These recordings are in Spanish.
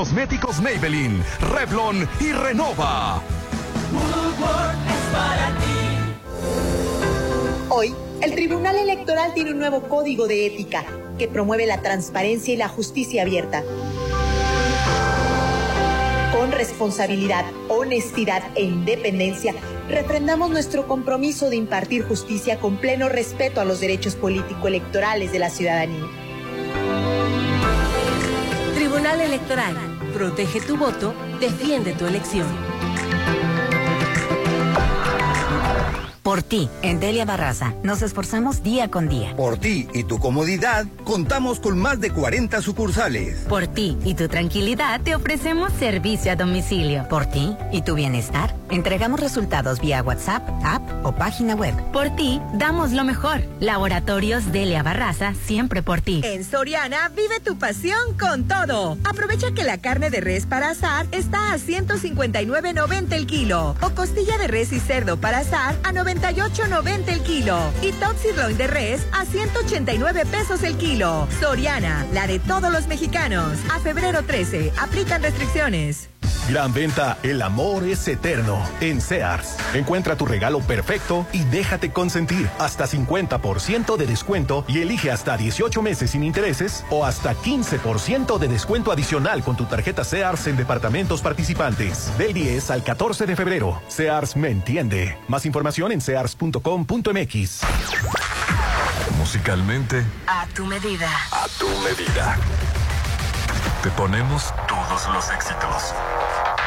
cosméticos Maybelline, Revlon y Renova. Hoy, el Tribunal Electoral tiene un nuevo código de ética que promueve la transparencia y la justicia abierta. Con responsabilidad, honestidad e independencia, refrendamos nuestro compromiso de impartir justicia con pleno respeto a los derechos político-electorales de la ciudadanía. Tribunal Electoral. Protege tu voto, defiende tu elección. Por ti, en Delia Barraza, nos esforzamos día con día. Por ti y tu comodidad, contamos con más de 40 sucursales. Por ti y tu tranquilidad, te ofrecemos servicio a domicilio. Por ti y tu bienestar, entregamos resultados vía WhatsApp, app o página web. Por ti, damos lo mejor. Laboratorios Delia Barraza, siempre por ti. En Soriana, vive tu pasión con todo. Aprovecha que la carne de res para asar está a 159.90 el kilo. O costilla de res y cerdo para asar a 90 98.90 el kilo. Y top sirloin de res a 189 pesos el kilo. Soriana, la de todos los mexicanos. A febrero 13, aplican restricciones. Gran venta, el amor es eterno. En Sears, encuentra tu regalo perfecto y déjate consentir. Hasta 50% de descuento y elige hasta 18 meses sin intereses o hasta 15% de descuento adicional con tu tarjeta Sears en departamentos participantes. Del 10 al 14 de febrero. Sears me entiende. Más información en sears.com.mx. Musicalmente. A tu medida. A tu medida. Te ponemos todos los éxitos.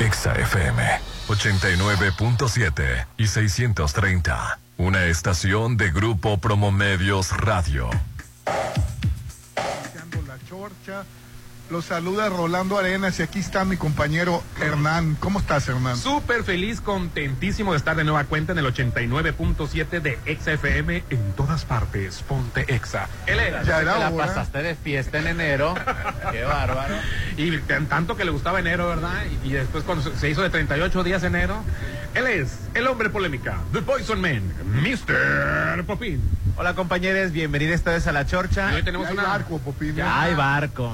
Exa FM 89.7 y 630. Una estación de Grupo Promomedios Radio. Los saluda Rolando Arenas y aquí está mi compañero Hernán. ¿Cómo estás, Hernán? Súper feliz, contentísimo de estar de nueva cuenta en el 89.7 de Exa FM en todas partes. Ponte Exa. Él era. Ya era la hora. pasaste de fiesta en enero. Qué bárbaro. Y tan- tanto que le gustaba enero, ¿verdad? Y, y después cuando se hizo de 38 días enero, él es el hombre polémica, The Poison Man, Mr. Popín. Hola compañeros, bienvenidos esta vez a la chorcha. Y hoy tenemos Ya una... barco, Popín. Ya hay barco.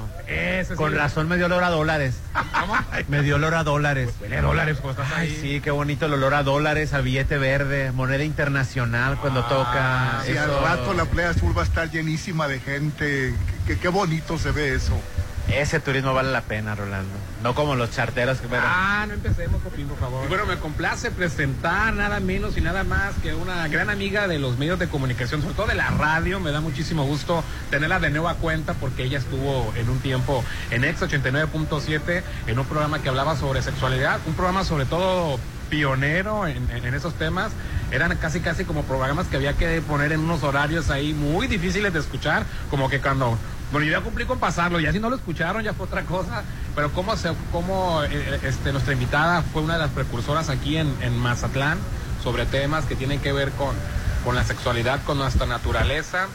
Ese sí. Con razón me dio olor a dólares. ¿Cómo? Me dio olor a dólares. Huele a dólares cuando estás Ay, ahí. sí, qué bonito el olor a dólares, a billete verde, moneda internacional cuando toca. Y al rato la playa azul va a estar llenísima de gente. Qué, qué bonito se ve eso. Ese turismo vale la pena, Rolando. No como los charteros que pero Ah, no empecemos, Popín, por favor. Y bueno, me complace presentar nada menos y nada más que una gran amiga de los medios de comunicación, sobre todo de la radio. Me da muchísimo gusto tenerla de nueva cuenta porque ella estuvo en un tiempo en Ex 89.7 en un programa que hablaba sobre sexualidad, un programa sobre todo pionero en, en- en esos temas. Eran casi casi como programas que había que poner en unos horarios ahí muy difíciles de escuchar, como que cuando bueno, yo ya cumplí con pasarlo, ya si no lo escucharon ya fue otra cosa, pero cómo, cómo eh, este, nuestra invitada fue una de las precursoras aquí en, en Mazatlán sobre temas que tienen que ver con, con la sexualidad, con nuestra naturaleza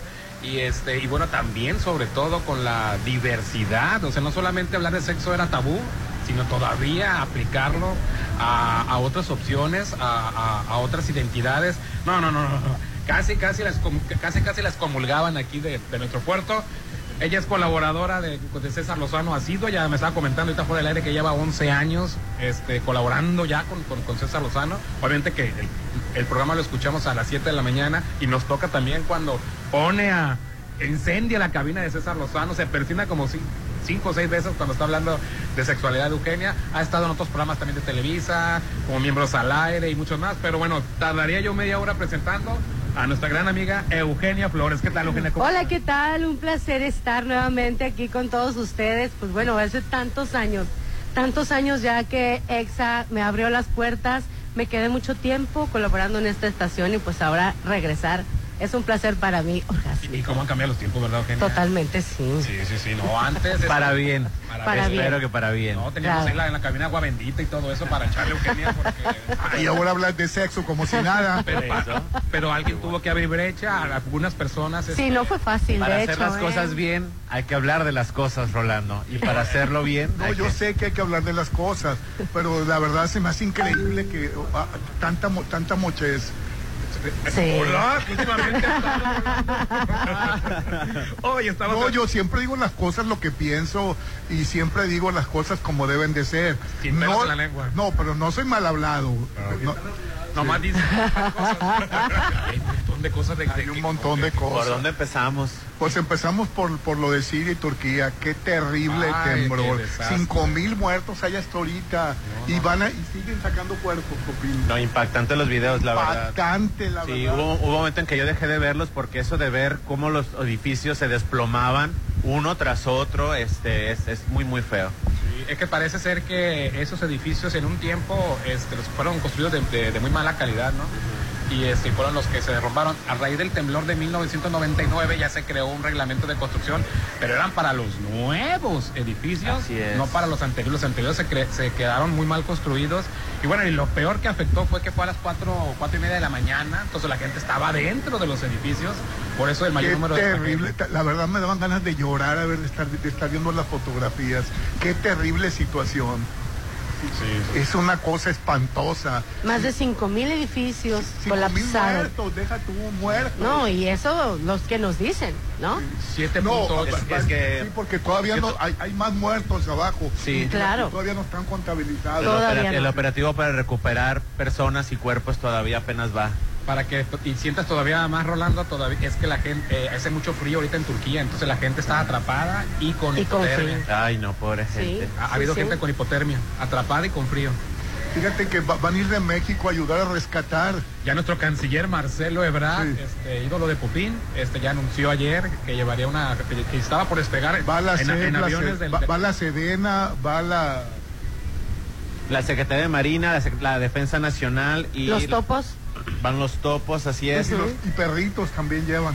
y este y bueno también sobre todo con la diversidad, o sea no solamente hablar de sexo era tabú, sino todavía aplicarlo a, a otras opciones, a, a- a otras identidades. No, no, no, no. Casi, casi las, casi, casi las comulgaban aquí de, de nuestro puerto. Ella es colaboradora de, César Lozano Asido, ya me estaba comentando ahorita fuera del aire que lleva 11 años este, colaborando ya con, con- César Lozano. Obviamente que el, el programa lo escuchamos a las 7 de la mañana y nos toca también cuando pone a, incendia la cabina de César Lozano, se persina como si cinco o seis veces cuando está hablando de sexualidad de Eugenia. Ha estado en otros programas también de Televisa, como miembros al aire y muchos más. Pero bueno, tardaría yo media hora presentando a nuestra gran amiga Eugenia Flores. ¿Qué tal, Eugenia? ¿Cómo Hola? ¿qué tal? Un placer estar nuevamente aquí con todos ustedes. Pues bueno, hace tantos años, tantos años ya que EXA me abrió las puertas, me quedé mucho tiempo colaborando en esta estación y pues ahora regresar es un placer para mí, orgasmo. ¿Y cómo han cambiado los tiempos, verdad, Eugenia? Totalmente sí. Sí, sí, sí. No, antes. Para bien. Para bien. Espero que para bien. No, teníamos Claro. ahí la- en la cabina agua bendita y todo eso para echarle Eugenia porque. Y ahora hablas de sexo como si nada. Pero, pero alguien tuvo que abrir brecha, a algunas personas. Sí, este, no fue fácil, Para de hacer hecho. las ¿eh? cosas bien, hay que hablar de las cosas, Rolando. Y para hacerlo bien, No, yo que- sé que hay que hablar de las cosas, pero la verdad se me hace increíble que ah, tanta mo- tanta mochez. Sí. Hola, últimamente. Oye, estaba. No, yo siempre digo las cosas lo que pienso y siempre digo las cosas como deben de ser. Sin no, en la lengua. no, pero no soy mal hablado. No, Nomás dice montón de cosas de. hay un montón de ¿Por cosas. dónde empezamos? Pues empezamos por, por lo de Siria y Turquía. Qué terrible Ay, temblor. qué desastre. Cinco mil muertos hay hasta ahorita. Y van a, y siguen sacando cuerpos, Copín. No, impactante los videos, la verdad. Impactante, la Sí, verdad. hubo, hubo un momento en que yo dejé de verlos porque eso de ver cómo los edificios se desplomaban uno tras otro, este, es, es muy, muy feo. Sí, es que parece ser que esos edificios en un tiempo este, los fueron construidos de, de- de muy mala calidad, ¿no? Y este, fueron los que se derrumbaron. A raíz del temblor de 1999 ya se creó un reglamento de construcción, pero eran para los nuevos edificios, no para los anteriores. Los anteriores se, cre- se quedaron muy mal construidos. Y bueno, y lo peor que afectó fue que fue a las 4, cuatro y media de la mañana, entonces la gente estaba dentro de los edificios, por eso el mayor Qué número de... terrible. La verdad me daban ganas de llorar a ver de estar, de estar viendo las fotografías. Qué terrible situación. Sí, Es una cosa espantosa. Más de 5 mil edificios Cinco mil colapsados. muertos, deja tú muertos. No, y eso los que nos dicen, ¿no? 7 No, puntos. va- es que- sí, porque todavía no hay, hay más muertos abajo. Sí. Claro. Todavía no están contabilizados. El, Todavía opera- no. el operativo para recuperar personas y cuerpos todavía apenas va. Para que y sientas todavía más Rolando todavía es que la gente eh, hace mucho frío ahorita en Turquía entonces la gente está atrapada y con Y hipotermia. Ay, no, pobre Sí. gente. ha, ha Sí, habido sí. gente con hipotermia atrapada y con frío Fíjate que va- van a ir de México a ayudar a rescatar. ya nuestro canciller Marcelo Ebrard Sí. este ídolo de Pupín este ya anunció ayer que llevaría una que, que estaba por despegar Va la, en, SED, en la aviones SED, del va, va la Sedena, va la... La Secretaría de Marina, la, la Defensa Nacional y Los topos. Van los topos, así es. y, los- y perritos también llevan.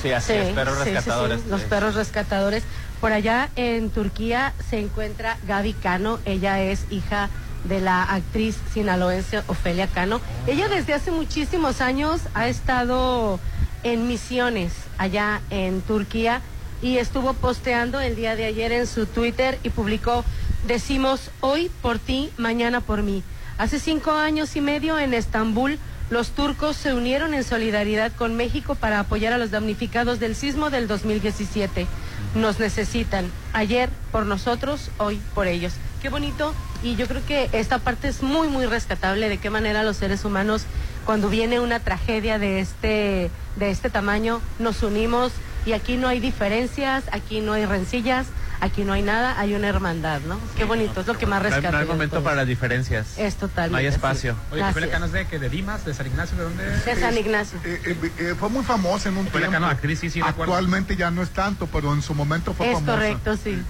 Sí, así Sí, es, perros sí, rescatadores. sí, Los perros rescatadores. Por allá en Turquía se encuentra Gaby Cano. Ella es hija de la actriz sinaloense Ofelia Cano. Ella desde hace muchísimos años ha estado en misiones allá en Turquía y estuvo posteando el día de ayer en su Twitter y publicó, decimos hoy por ti, mañana por mí. Hace cinco años y medio en Estambul, los turcos se unieron en solidaridad con México para apoyar a los damnificados del sismo del 2017. Nos necesitan. Ayer por nosotros, hoy por ellos. Qué bonito. Y yo creo que esta parte es muy, muy rescatable. De qué manera los seres humanos, cuando viene una tragedia de este, de este tamaño, nos unimos. Y aquí no hay diferencias, aquí no hay rencillas, aquí no hay nada, hay una hermandad, ¿no? Qué bonito, es lo que más rescata. no hay momento para las diferencias. Es totalmente. No hay espacio. oye Así Ofelia es. Cano es de que de Dimas de San Ignacio de dónde De San Ignacio. Eh, eh, eh, fue muy famosa en un tiempo. Cano actriz sí sí Actualmente ya no es tanto, pero en su momento fue Es famosa. correcto, sí.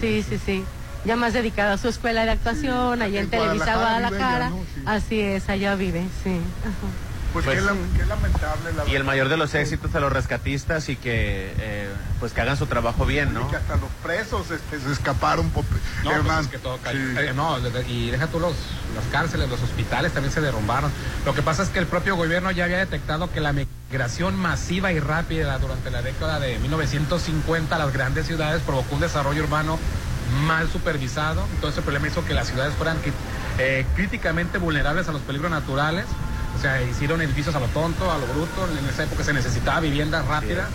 Sí, sí, sí. Ya más dedicada a su escuela de actuación, allá en, en Televisa Guadalajara ¿no? Sí. Así es, allá vive, sí. Ajá. Pues, Pues- qué, lam- qué lamentable la Y el mayor de los éxitos a los rescatistas y que eh, pues que hagan su trabajo bien, ¿no? Y que hasta los presos este, se escaparon, por, No, pues Hernán. es que todo cayó. Sí. Eh, no, y deja tú los, las cárceles, los hospitales también se derrumbaron. Lo que pasa es que el propio gobierno ya había detectado que la migración masiva y rápida durante la década de 1950 a las grandes ciudades provocó un desarrollo urbano mal supervisado. Entonces el problema hizo que las ciudades fueran eh, críticamente vulnerables a los peligros naturales. O sea, hicieron edificios a lo tonto, a lo bruto. En esa época se necesitaba vivienda rápida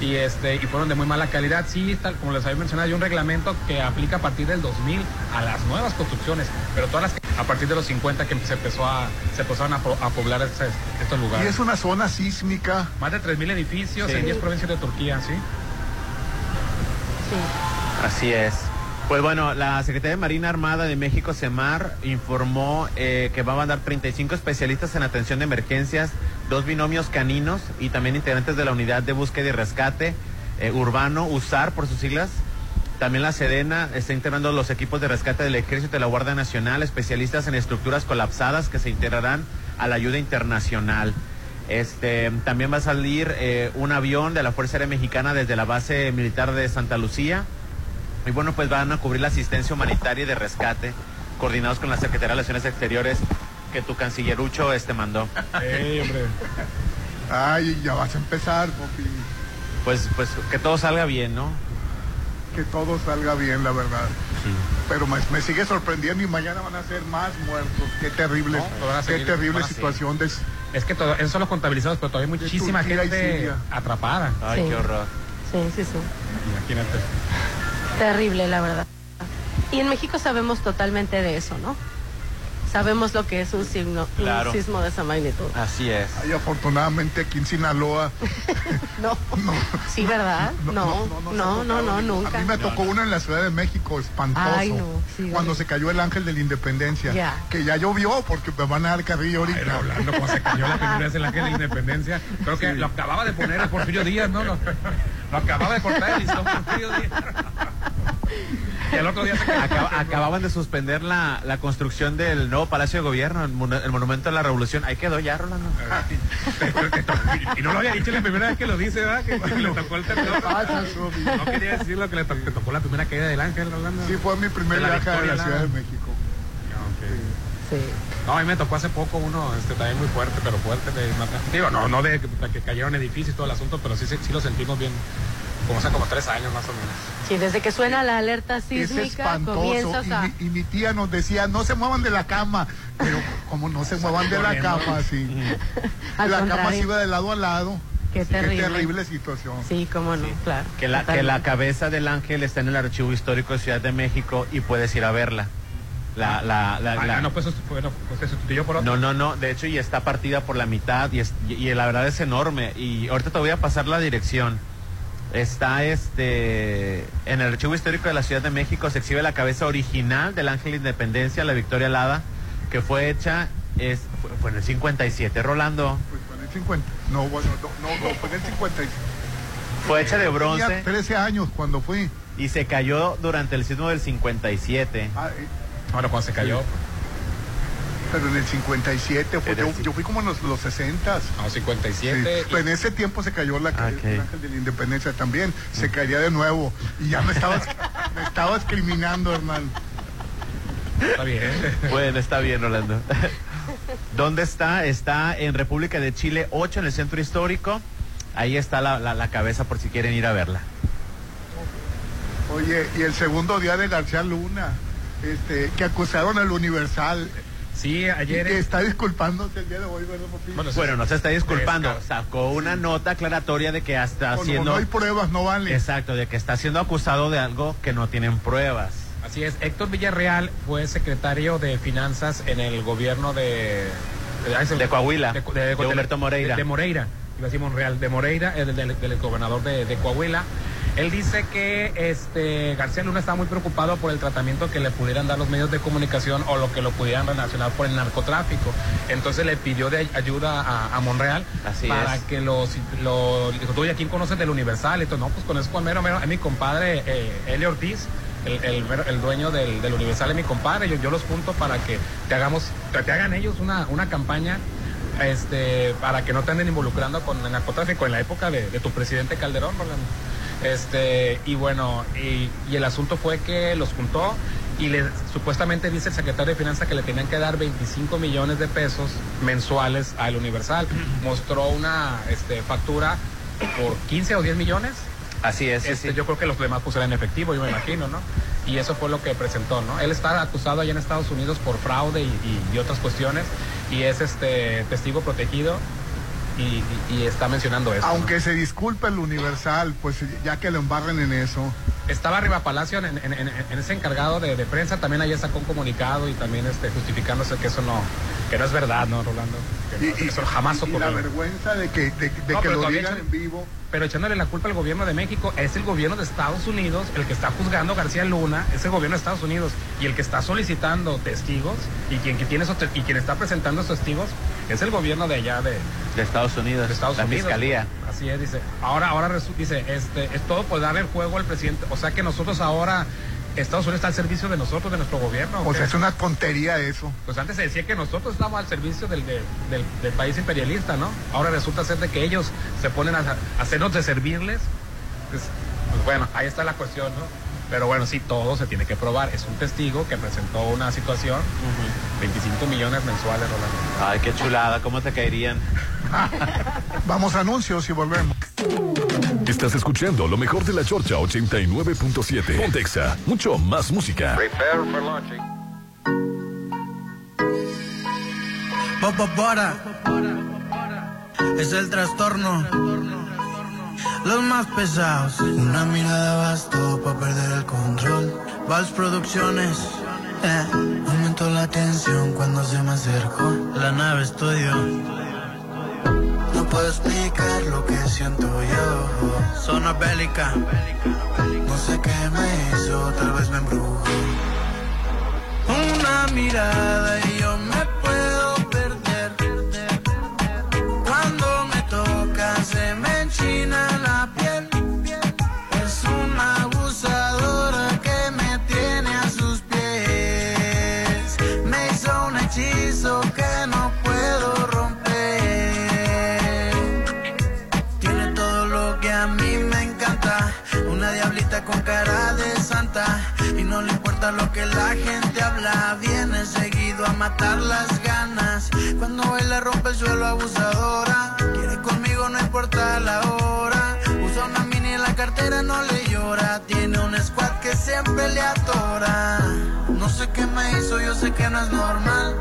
y este y fueron de muy mala calidad. Sí, tal como les había mencionado, hay un reglamento que aplica a partir del 2000 a las nuevas construcciones, pero todas las que- a partir de los 50 que se empezó a se empezaron a, po- a poblar estos, estos Y lugares. es una zona sísmica. Más de 3000 edificios Sí. en 10 provincias de Turquía, ¿sí? Sí. Así es. Pues bueno, la Secretaría de Marina Armada de México, CEMAR, informó eh, que va a mandar 35 especialistas en atención de emergencias, dos binomios caninos y también integrantes de la Unidad de Búsqueda y Rescate eh, Urbano, USAR por sus siglas. También la Sedena está integrando los equipos de rescate del Ejército de la Guardia Nacional, especialistas en estructuras colapsadas que se integrarán a la ayuda internacional. Este, también va a salir eh, un avión de la Fuerza Aérea Mexicana desde la base militar de Santa Lucía. Y bueno, pues van a cubrir la asistencia humanitaria y de rescate, coordinados con la Secretaría de Relaciones Exteriores que tu cancillerucho este mandó. Ey, hombre. Ay, ya vas a empezar, Popi. Pues, pues que todo salga bien, ¿no? Que todo salga bien, la verdad. Sí. Pero me, me sigue sorprendiendo y mañana van a ser más muertos. Qué terrible, No, qué seguir, terrible situación. de- Es que todo, esos son los contabilizados, pero todavía hay muchísima gente atrapada. Ay, Sí. qué horror. Sí, sí, sí. Imagínate. Terrible, la verdad. Y en México sabemos totalmente de eso, ¿no? Sabemos lo que es un, signo, Claro. un sismo de esa magnitud. Así es. Ay, afortunadamente aquí en Sinaloa. No. No. Sí, ¿verdad? No, no, no, no, A nunca. mí me tocó uno en la Ciudad de México, espantoso. Ay, no, sí, cuando se cayó el ángel de la independencia. Ya. Que ya llovió porque me van a dar carrillo ahorita. Ay, Rolando, cuando se cayó la primera vez el ángel de la independencia, creo que lo acababa de poner el Porfirio Díaz, ¿no? Lo, lo acababa de cortar el listón Porfirio Díaz. Y el otro día se acababan de suspender la, la construcción del nuevo Palacio de Gobierno, el, mon- el Monumento a la Revolución. Ahí quedó ya, Rolando. Y no lo había dicho la primera vez que lo dice, ¿verdad? Que le tocó el? No quería decir lo que le tocó, le tocó la primera caída del ángel, Rolando. Sí, fue mi primer De la viaje a la Ciudad de. México. Sí. No, a mí me tocó hace poco uno este, también muy fuerte, pero fuerte. De, digo, no, no de, de que cayeron edificios y todo el asunto, pero sí, sí, sí lo sentimos bien. Como hace como tres años más o menos. Sí, desde que suena la alerta Es sísmica, espantoso. comienzas Y, a... mi, y mi tía nos decía, no se muevan de la cama. Pero como no se muevan de la cama, sí. La cama se iba de lado a lado. Qué terrible. Qué terrible situación. Sí, cómo no, claro. Que la, que la cabeza del ángel está en el Archivo Histórico de Ciudad de México y puedes ir a verla. La, la, la, Ah, la- no, pues, bueno, pues se sustituyó por otro. No, no, no. De hecho, y está partida por la mitad y, es- y- y la verdad es enorme. Y ahorita te voy a pasar la dirección. Está este en el Archivo Histórico de la Ciudad de México se exhibe la cabeza original del Ángel de Independencia, la Victoria Alada, que fue hecha es fue, fue en el 57, Rolando. Pues fue en el 50. No, bueno, no, no, no, fue en el 50. Fue hecha de Tenía bronce 13 años cuando fui. y se cayó durante el sismo del 57. Ah, eh, Bueno, cuando se cayó, pero en el 57, fue, yo, yo fui como en los, los 60. no, 57. Pues en ese tiempo se cayó la Ah, el ok. ángel de la independencia también. Se caería de nuevo. Y ya me estabas, me estabas criminando, hermano. Está bien. Bueno, está bien, Rolando. ¿Dónde está? Está en República de Chile 8, en el centro histórico. Ahí está la, la- la cabeza por si quieren ir a verla. Oye, y el segundo día de García Luna, este, que acusaron al Universal. Sí, Y ayer. que está disculpándose el día de hoy, ¿verdad, papi? Bueno, Bueno, no se está disculpando. Sacó una nota aclaratoria de que está Como haciendo... no hay pruebas, no vale. Exacto, de que está siendo acusado de algo que no tienen pruebas. Así es, Héctor Villarreal fue secretario de Finanzas en el gobierno de... De Coahuila, de, de Humberto Moreira. De, de Moreira, iba a decir Monreal, de Moreira, eh, del, del- del gobernador de, de Coahuila. Él dice que este García Luna estaba muy preocupado por el tratamiento que le pudieran dar los medios de comunicación o lo que lo pudieran relacionar por el narcotráfico. Entonces le pidió de ayuda a, a Monreal Así para es. que lo, dijo, tú, ¿y a quién conoces del Universal? Todo, no, pues conozco a mero, mero, a mi compadre eh, Elio Ortiz, el, el, mero- el dueño del, del Universal es mi compadre, yo, yo los junto para que te hagamos, te, te hagan ellos una, una campaña este, para que no te anden involucrando con el narcotráfico en la época de, de tu presidente Calderón, Rolando. Este, y bueno, y, y el asunto fue que los juntó y le, supuestamente dice el secretario de Finanzas que le tenían que dar 25 millones de pesos mensuales al Universal. Mostró una este, factura por 15 o 10 millones. Así es. Este, sí. Yo creo que los demás pues eran en efectivo, yo me imagino, ¿no? Y eso fue lo que presentó, ¿no? Él está acusado allá en Estados Unidos por fraude y, y- y otras cuestiones y es este testigo protegido y, está mencionando eso. ¿no? Aunque se disculpe el Universal, pues ya que lo embarren en eso. Estaba arriba Palacio en, en- en- en ese encargado de, de prensa, también ayer sacó un comunicado y también este, justificándose que eso no, que no es verdad, ¿no, Rolando? Que no- Y, eso jamás y la ocurrió. vergüenza de que, de, de No, que lo digan en vivo. Pero echándole la culpa al gobierno de México, es el gobierno de Estados Unidos el que está juzgando a García Luna, es el gobierno de Estados Unidos, y el que está solicitando testigos, y quien, que tiene y quien está presentando esos testigos, es el gobierno de allá de, De Estados Unidos. de Estados la Unidos. fiscalía. Así es, dice. Ahora, ahora dice, este, es todo por darle el juego al presidente. O sea que nosotros ahora Estados Unidos está al servicio de nosotros, de nuestro gobierno. O sea, es una tontería eso. Pues antes se decía que nosotros estamos al servicio del, del, país imperialista, ¿no? Ahora resulta ser de que ellos se ponen a, hacernos de servirles. Pues, pues, bueno, ahí está la cuestión, ¿no? Pero bueno, sí, todo se tiene que probar. Es un testigo que presentó una situación. 25 millones mensuales, Rolando. Ay, qué chulada, ¿cómo te caerían? Vamos a anuncios y volvemos. Estás escuchando lo mejor de la Chorcha 89.7. Pontexa, mucho más música. Prepare for launching. Es el trastorno los más pesados. Una mirada bastó para perder el control. Vals Producciones, eh. aumentó la tensión cuando se me acercó. La nave estudio. Puedo explicar lo que siento yo. Zona bélica. No sé qué me hizo, tal vez me embrujó. Una mirada y yo me y no le importa lo que la gente habla. Viene seguido a matar las ganas. Cuando baila rompe el suelo abusadora. Quiere conmigo, no importa la hora. Usa una mini en la cartera, no le llora. Tiene un squad que siempre le atora. No sé qué me hizo, yo sé que no es normal.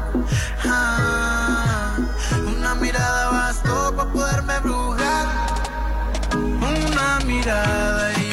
Ah, una mirada bastó para poderme brujar. Una mirada y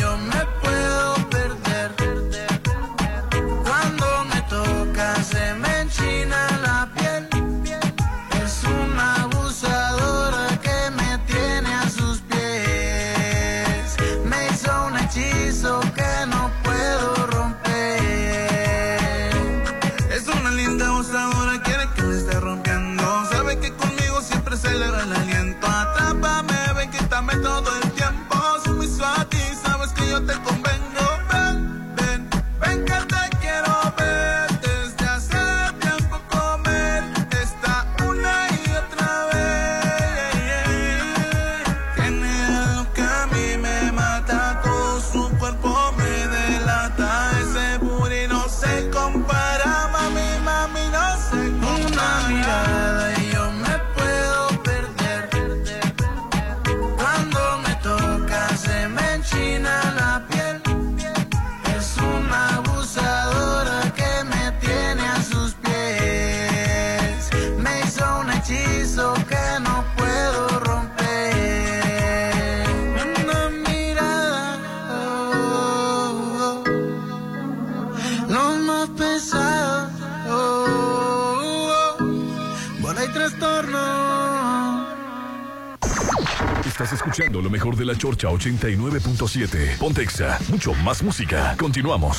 me escuchando lo mejor de la Chorcha 89.7. Pontexa, mucho más música. Continuamos.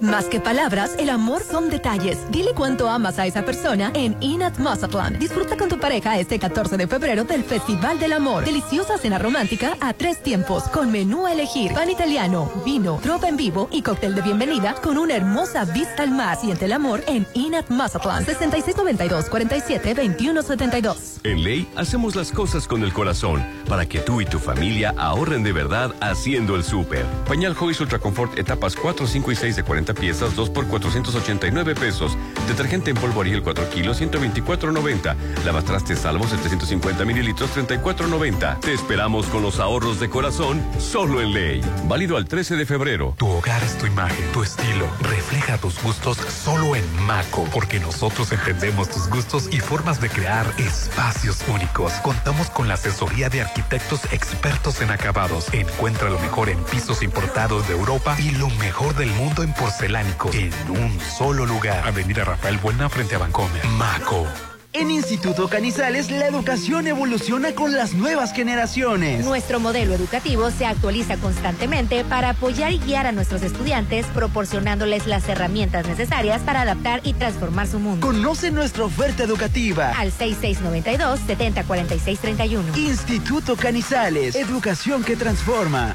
Más que palabras, el amor son detalles. Dile cuánto amas a esa persona en Inat Mazatlán. Disfruta con tu pareja este 14 de febrero del Festival del Amor. Deliciosa cena romántica a tres tiempos, con menú a elegir, pan italiano, vino, tropa en vivo y cóctel de bienvenida con una hermosa vista al mar. Siente el amor en Inat Mazatlán. 6692 47 2172. En Ley hacemos las cosas con el corazón para que tú y tu familia ahorren de verdad haciendo el súper. Pañal Joyce Ultra Comfort etapas 4, 5 y 6 de 40 50 piezas, 2 por 489 pesos. Detergente en polvo Ariel 4 kilos, 124.90. Lavatraste salvo 750 mililitros, 34.90. Te esperamos con los ahorros de corazón, solo en ley. Válido al 13 de febrero. Tu hogar es tu imagen, tu estilo. Refleja tus gustos solo en Maco, porque nosotros entendemos tus gustos y formas de crear espacios únicos. Contamos con la asesoría de arquitectos expertos en acabados. Encuentra lo mejor en pisos importados de Europa y lo mejor del mundo en porcelánico en un solo lugar. Avenida Rafael Buena frente a Bancomer. Maco. En Instituto Canizales la educación evoluciona con las nuevas generaciones. Nuestro modelo educativo se actualiza constantemente para apoyar y guiar a nuestros estudiantes, proporcionándoles las herramientas necesarias para adaptar y transformar su mundo. Conoce nuestra oferta educativa al 6692-704631. Instituto Canizales, educación que transforma.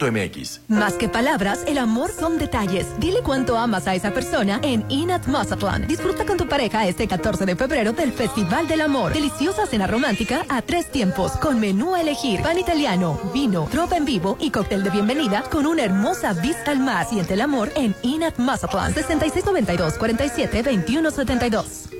cofese.mx. Más que palabras, el amor son detalles. Dile cuánto amas a esa persona en Inat Mazatlán. Disfruta con tu pareja este 14 de febrero del Festival del Amor. Deliciosa cena romántica a tres tiempos, con menú a elegir, pan italiano, vino, tropa en vivo y cóctel de bienvenida con una hermosa vista al mar. Siente el amor en Inat Mazatlán. 6692 47 2172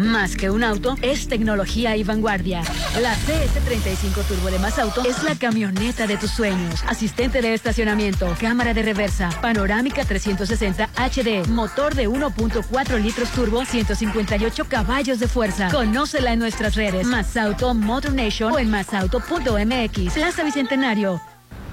Más que un auto, es tecnología y vanguardia. La CS35 Turbo de Más Auto es la camioneta de tus sueños. Asistente de estacionamiento, cámara de reversa, panorámica 360 HD, motor de 1.4 litros turbo, 158 caballos de fuerza. Conócela en nuestras redes. Más Auto, Motor Nation o en masauto.mx. Plaza Bicentenario.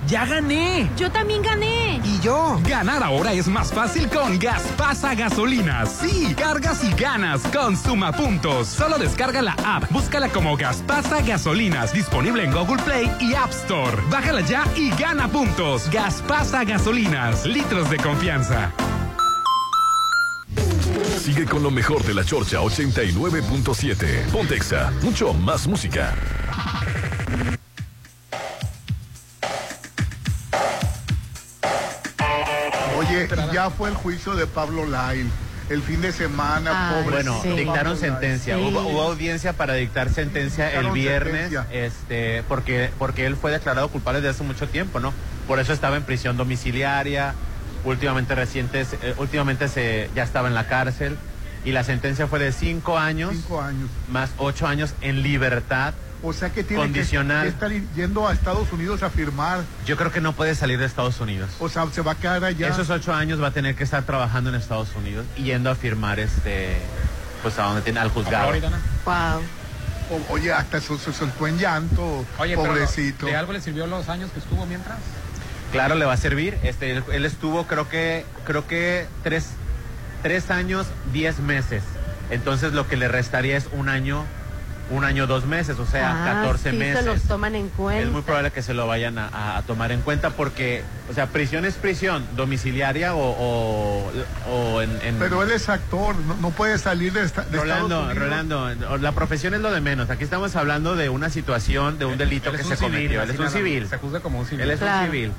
¡Ya gané! ¡Yo también gané! ¿Y yo? Ganar ahora es más fácil con Gaspasa Gasolinas. Sí, cargas y ganas con Suma Puntos. Solo descarga la app, búscala como Gaspasa Gasolinas, disponible en Google Play y App Store. Bájala ya y gana puntos. Gaspasa Gasolinas, litros de confianza. Sigue con lo mejor de la Chorcha 89.7. Pontexa, mucho más música. Oye, ya fue el juicio de Pablo Lail. El fin de semana, Ah, pobre. Bueno, dictaron sentencia. Sí. Hubo, hubo audiencia para dictar sentencia Dictaron el viernes, sentencia. este, porque, porque él fue declarado culpable desde hace mucho tiempo, ¿no? Por eso estaba en prisión domiciliaria, últimamente recientes, eh, últimamente se, ya estaba en la cárcel, y la sentencia fue de cinco años, Cinco años. más ocho años en libertad. O sea que tiene que- Condicional. que estar yendo a Estados Unidos a firmar. Yo creo que no puede salir de Estados Unidos. O sea, se va a quedar allá. Esos ocho años va a tener que estar trabajando en Estados Unidos y yendo a firmar este, pues a donde tiene al juzgado. Wow. O- oye, hasta se, se soltó en llanto. Oye, pero pobrecito. ¿de algo le sirvió los años que estuvo mientras? Claro, le va a servir. Este, él, él estuvo, creo que, creo que tres, tres años, diez meses. Entonces lo que le restaría es un año un año, dos meses, o sea, Ah, 14 sí, meses. se los toman en cuenta. Es muy probable que se lo vayan a, a tomar en cuenta porque, o sea, prisión es prisión, domiciliaria o, o, o en, en- Pero él es actor, no, no puede salir de, esta, de Rolando. Rolando, la profesión es lo de menos. Aquí estamos hablando de una situación, de un delito él que se civil, cometió. Él es un civil. Se juzga como un civil. Él es Claro. un civil.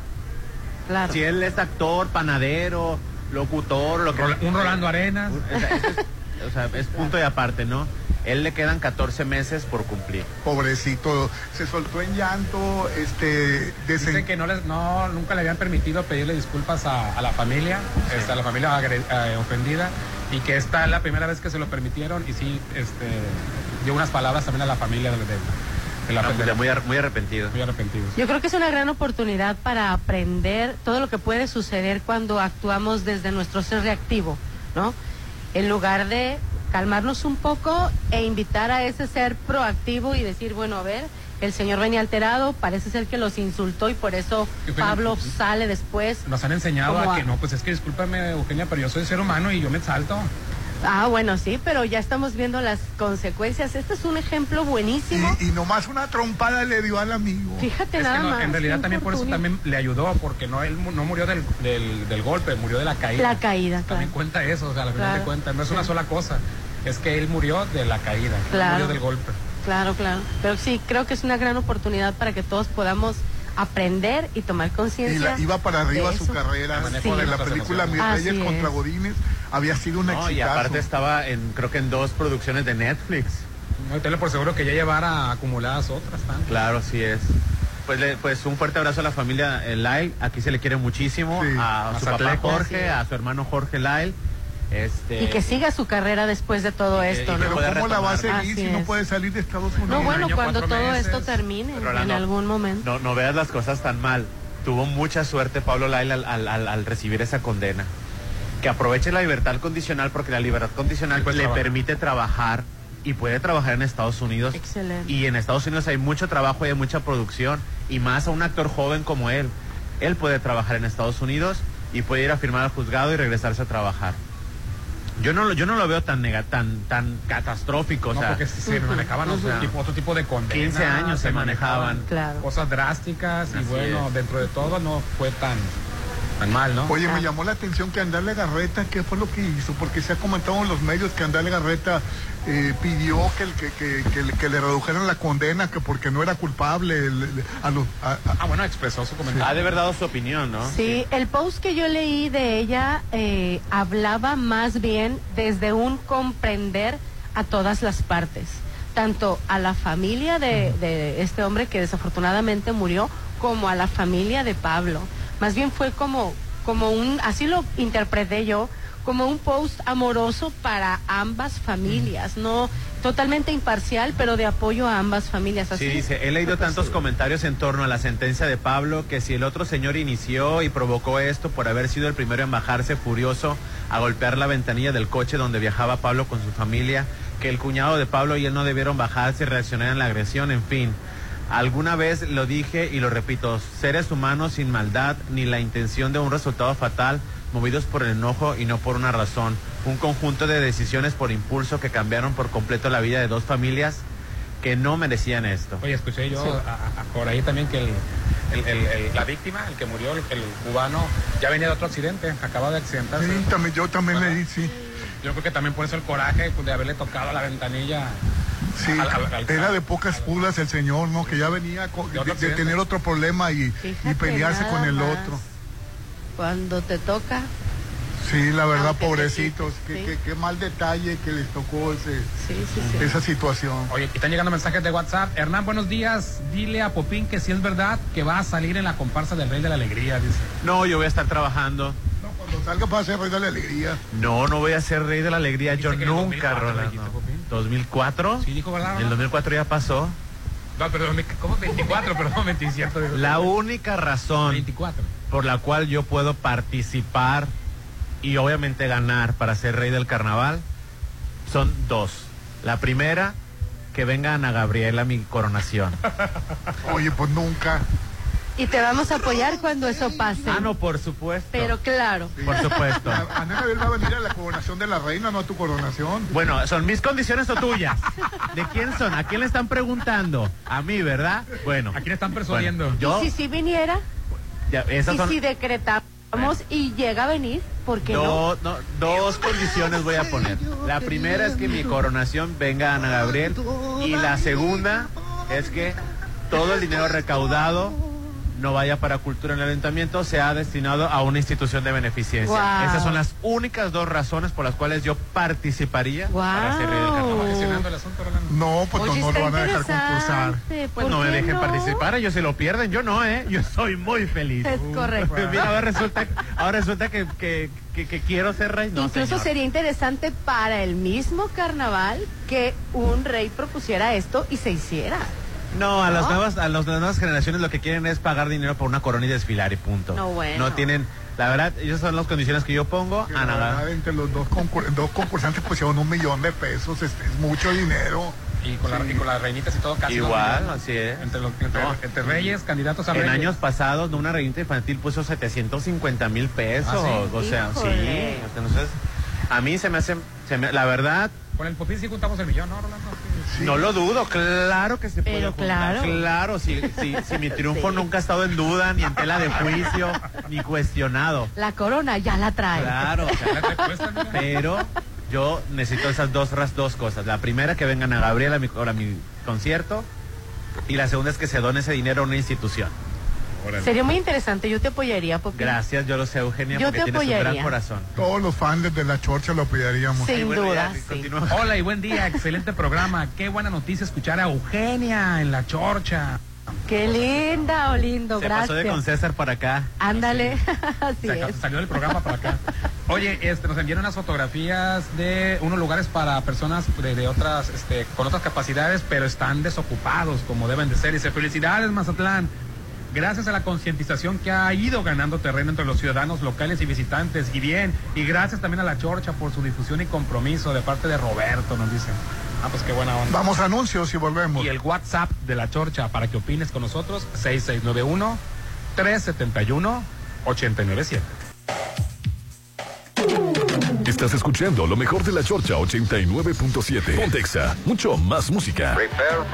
Claro. Si él es actor, panadero, locutor, lo que un Rolando Arenas. Es, o sea, es punto y aparte, ¿no? Él le quedan 14 meses por cumplir. Pobrecito, se soltó en llanto, este, Dice que no, les, no nunca le habían permitido pedirle disculpas a, a la familia, este, a la familia agre- eh, ofendida, y que esta es la primera vez que se lo permitieron y sí este, dio unas palabras también a la familia de, de- de la No, de pues, muy, ar- muy arrepentido. muy arrepentidos. Yo creo que es una gran oportunidad para aprender todo lo que puede suceder cuando actuamos desde nuestro ser reactivo, ¿no? En lugar de calmarnos un poco e invitar a ese ser proactivo y decir, bueno, a ver, el señor venía alterado, parece ser que los insultó y por eso Eugenia, Pablo sale después. Nos han enseñado Como a que a- no, pues es que discúlpame Eugenia, pero yo soy ser humano y yo me salto. Ah, bueno, sí, pero ya estamos viendo las consecuencias. Este es un ejemplo buenísimo. Y, y nomás una trompada le dio al amigo. Fíjate Es nada no, más. en realidad también por eso también le ayudó, porque no él mu- no murió del, del, del golpe, murió de la caída. La caída, También claro. cuenta eso, o sea, al final Claro. de cuentas, no es una sola cosa, es que él murió de la caída, Claro. murió del golpe. Claro, claro. Pero sí, creo que es una gran oportunidad para que todos podamos aprender y tomar conciencia. iba para arriba de su carrera. Sí. En la película Mis Así Reyes es. contra Godines había sido un No, y aparte estaba en, creo que en dos producciones de Netflix. No, tenlo por seguro que ya llevara acumuladas otras tantas. Claro, sí es. Pues, le- pues un fuerte abrazo a la familia Lyle. Aquí se le quiere muchísimo. Sí. A su papá Jorge, es. a su hermano Jorge Lyle. Este, Y que siga su carrera después de todo esto, ¿no? Pero ¿cómo la va a seguir Así si no puede salir de Estados Unidos? No, bueno, año, cuando todo meses. esto termine, en algún momento. No, no veas las cosas tan mal. Tuvo mucha suerte Pablo Lyle al, al- al- al recibir esa condena. Que aproveche la libertad condicional porque la libertad condicional Y puede le trabajar. permite trabajar y puede trabajar en Estados Unidos. Excelente. Y en Estados Unidos hay mucho trabajo y hay mucha producción. Y más a un actor joven como él. Él puede trabajar en Estados Unidos y puede ir a firmar al juzgado y regresarse a trabajar. Yo no, lo- yo no lo veo tan nega, tan tan catastrófico. o No, sea, porque se, se manejaban otro, Ujú. tipo, otro tipo de condenas. 15 años se manejaban. Claro. Cosas drásticas y Así bueno, es. dentro de todo no fue tan, tan mal, ¿no? Oye, me llamó la atención que Andale Garreta, ¿qué fue lo que hizo? Porque se ha comentado en los medios que Andale Garreta eh, pidió que, el- que, que, que le- que le redujeran la condena, que porque no era culpable el- el- a los... a- a- Ah, bueno, expresó su comentario. Ha de haber dado su opinión, ¿no? Sí, el post que yo leí de ella eh, hablaba más bien desde un comprender a todas las partes, tanto a la familia de, de este hombre que desafortunadamente murió, como a la familia de Pablo. Más bien fue como, como un, así lo interpreté yo, como un post amoroso para ambas familias, no totalmente imparcial, pero de apoyo a ambas familias. Así Sí, dice, he leído tantos comentarios en torno a la sentencia de Pablo que si el otro señor inició y provocó esto por haber sido el primero en bajarse furioso a golpear la ventanilla del coche donde viajaba Pablo con su familia, que el cuñado de Pablo y él no debieron bajarse y reaccionar en la agresión, en fin. Alguna vez lo dije y lo repito, seres humanos sin maldad ni la intención de un resultado fatal, movidos por el enojo y no por una razón. Un conjunto de decisiones por impulso que cambiaron por completo la vida de dos familias que no merecían esto. Oye, escuché yo Sí. a- a- por ahí también que el, el- el- el- la víctima, el que murió, el, el cubano, ya venía de otro accidente, acaba de accidentarse. Sí, también, yo también leí, sí. Yo creo que también por eso el coraje de haberle tocado la ventanilla. Sí, al- al- al- era de pocas pulas el señor, ¿no? Que ya venía De tener otro problema y, y pelearse con el más. otro. Cuando te toca, Sí, la verdad, Aunque pobrecitos. Qué, sí. qué- qué mal detalle que les tocó ese, sí, sí, sí. esa situación. Oye, aquí están llegando mensajes de WhatsApp. Hernán, buenos días. Dile a Popín que si es verdad que va a salir en la comparsa del Rey de la Alegría, dice. No, yo voy a estar trabajando. No, cuando salga para hacer rey de la alegría. No, no voy a ser rey de la alegría. Yo nunca, 2004 Rolando. dijiste, Popín. ¿2004? Sí, dijo verdad. El ¿no? 2004 ya pasó. No, perdón, ¿cómo 24? Perdón, 27. digo. La única razón 24. por la cual yo puedo participar y obviamente ganar para ser rey del carnaval son dos. La primera, que venga Ana Gabriela a mi coronación. Oye, pues nunca. Y te vamos a apoyar cuando eso pase. Ah, no, por supuesto. Pero claro. Por supuesto. Ana Gabriel va a venir a la coronación de la reina, no a tu coronación. Bueno, ¿son mis condiciones o tuyas? ¿De quién son? ¿A quién le están preguntando? A mí, ¿verdad? Bueno. ¿A quién están persuadiendo? yo, ¿Y si sí viniera? ya, esas ¿Y son si decretamos y llega a venir? ¿Por qué no? do- no, dos condiciones voy a poner. La primera es que mi coronación venga Ana Gabriel y la segunda es que todo el dinero recaudado no vaya para cultura en el ayuntamiento, sea destinado a una institución de beneficencia. Esas son las únicas dos razones por las cuales yo participaría para ser rey del carnaval. El asunto. No, pues Oye, no, no lo van a dejar concursar. Pues ¿Por no me dejen no? participar, ellos se lo pierden, yo no, ¿eh? Yo soy muy feliz. Es correcto. Mira, ahora resulta, ahora resulta que, que, que- que quiero ser rey. No, Incluso señor. sería interesante para el mismo carnaval que un rey propusiera esto y se hiciera. No, a las ¿No? nuevas, a las nuevas generaciones lo que quieren es pagar dinero por una corona y desfilar y punto. No, bueno. No tienen, la verdad, esas son las condiciones que yo pongo. Que a la nada. verdad, entre los dos, concur- dos concursantes pusieron un millón de pesos, es, es mucho dinero. Y con, la- y con las reinitas y todo casi. Igual, así es. Entre, los- entre, No. entre reyes, candidatos a En reyes. años pasados, una reinita infantil puso 750 mil pesos. ¿Ah, sí? O sea, sí. Híjole. Entonces, a mí se me hace, se me- la verdad, Con el popín sí juntamos el millón, ¿no, Rolando? No lo dudo, claro que se puede Pero juntar. claro. Claro, si, si, si mi triunfo nunca ha estado en duda, ni en tela de juicio, ni cuestionado. La corona ya la trae. Claro, pero yo necesito esas dos, ras- dos cosas. La primera, que vengan a Gabriel a mi, a mi concierto. Y la segunda es que se done ese dinero a una institución. Sería muy interesante, yo te apoyaría, Popín. Gracias, yo lo sé, Eugenia, Yo porque te tienes un gran apoyaría. corazón. Todos los fans de la chorcha lo pediríamos. Sin duda, sí. Hola y buen día, excelente programa. Qué buena noticia escuchar a Eugenia en la chorcha. Qué linda o lindo, Se gracias. pasó de con César para acá. Ándale, así Se acá- es. salió del programa para acá. Oye, este, nos enviaron unas fotografías de unos lugares para personas de, de otras, este, con otras capacidades, pero están desocupados como deben de ser. Y dice, felicidades Mazatlán. Gracias a la concientización que ha ido ganando terreno entre los ciudadanos locales y visitantes. Y bien, y gracias también a la Chorcha por su difusión y compromiso de parte de Roberto, nos dicen. Ah, pues qué buena onda. Vamos a anuncios y volvemos. Y el WhatsApp de la Chorcha para que opines con nosotros, 6691-371-897. Estás escuchando lo mejor de la Chorcha 89.7. Pontexa, mucho más música. Quiero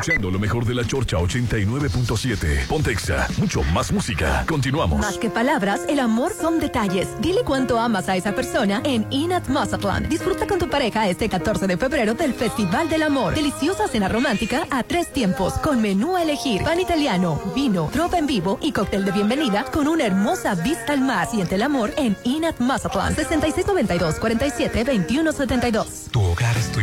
escuchando lo mejor de la Chorcha 89.7. Pontexa, mucho más música. Continuamos. Más que palabras, el amor son detalles. Dile cuánto amas a esa persona en Inat Mazatlán. Disfruta con tu pareja este 14 de febrero del Festival del Amor. Deliciosa cena romántica a tres tiempos con menú a elegir, pan italiano, vino, tropa en vivo y cóctel de bienvenida con una hermosa vista al mar. Siente el amor en Inat Mazatlán. 6692 47 2172.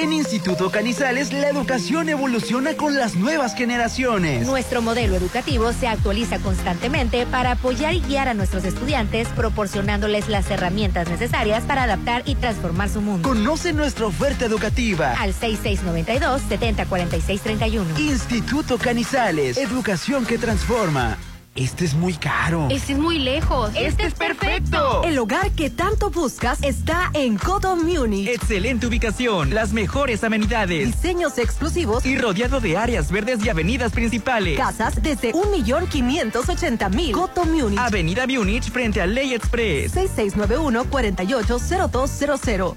En Instituto Canizales la educación evoluciona con las nuevas generaciones. Nuestro modelo educativo se actualiza constantemente para apoyar y guiar a nuestros estudiantes, proporcionándoles las herramientas necesarias para adaptar y transformar su mundo. Conoce nuestra oferta educativa. Al 6692-704631. Instituto Canizales, educación que transforma. Este es muy caro. Este es muy lejos. Este es perfecto. El hogar que tanto buscas está en Coto Munich. Excelente ubicación, las mejores amenidades, Diseños exclusivos y rodeado de áreas verdes y avenidas principales. Casas desde 1.580.000. Coto Munich. Avenida Múnich frente a Ley Express. 6691-480200.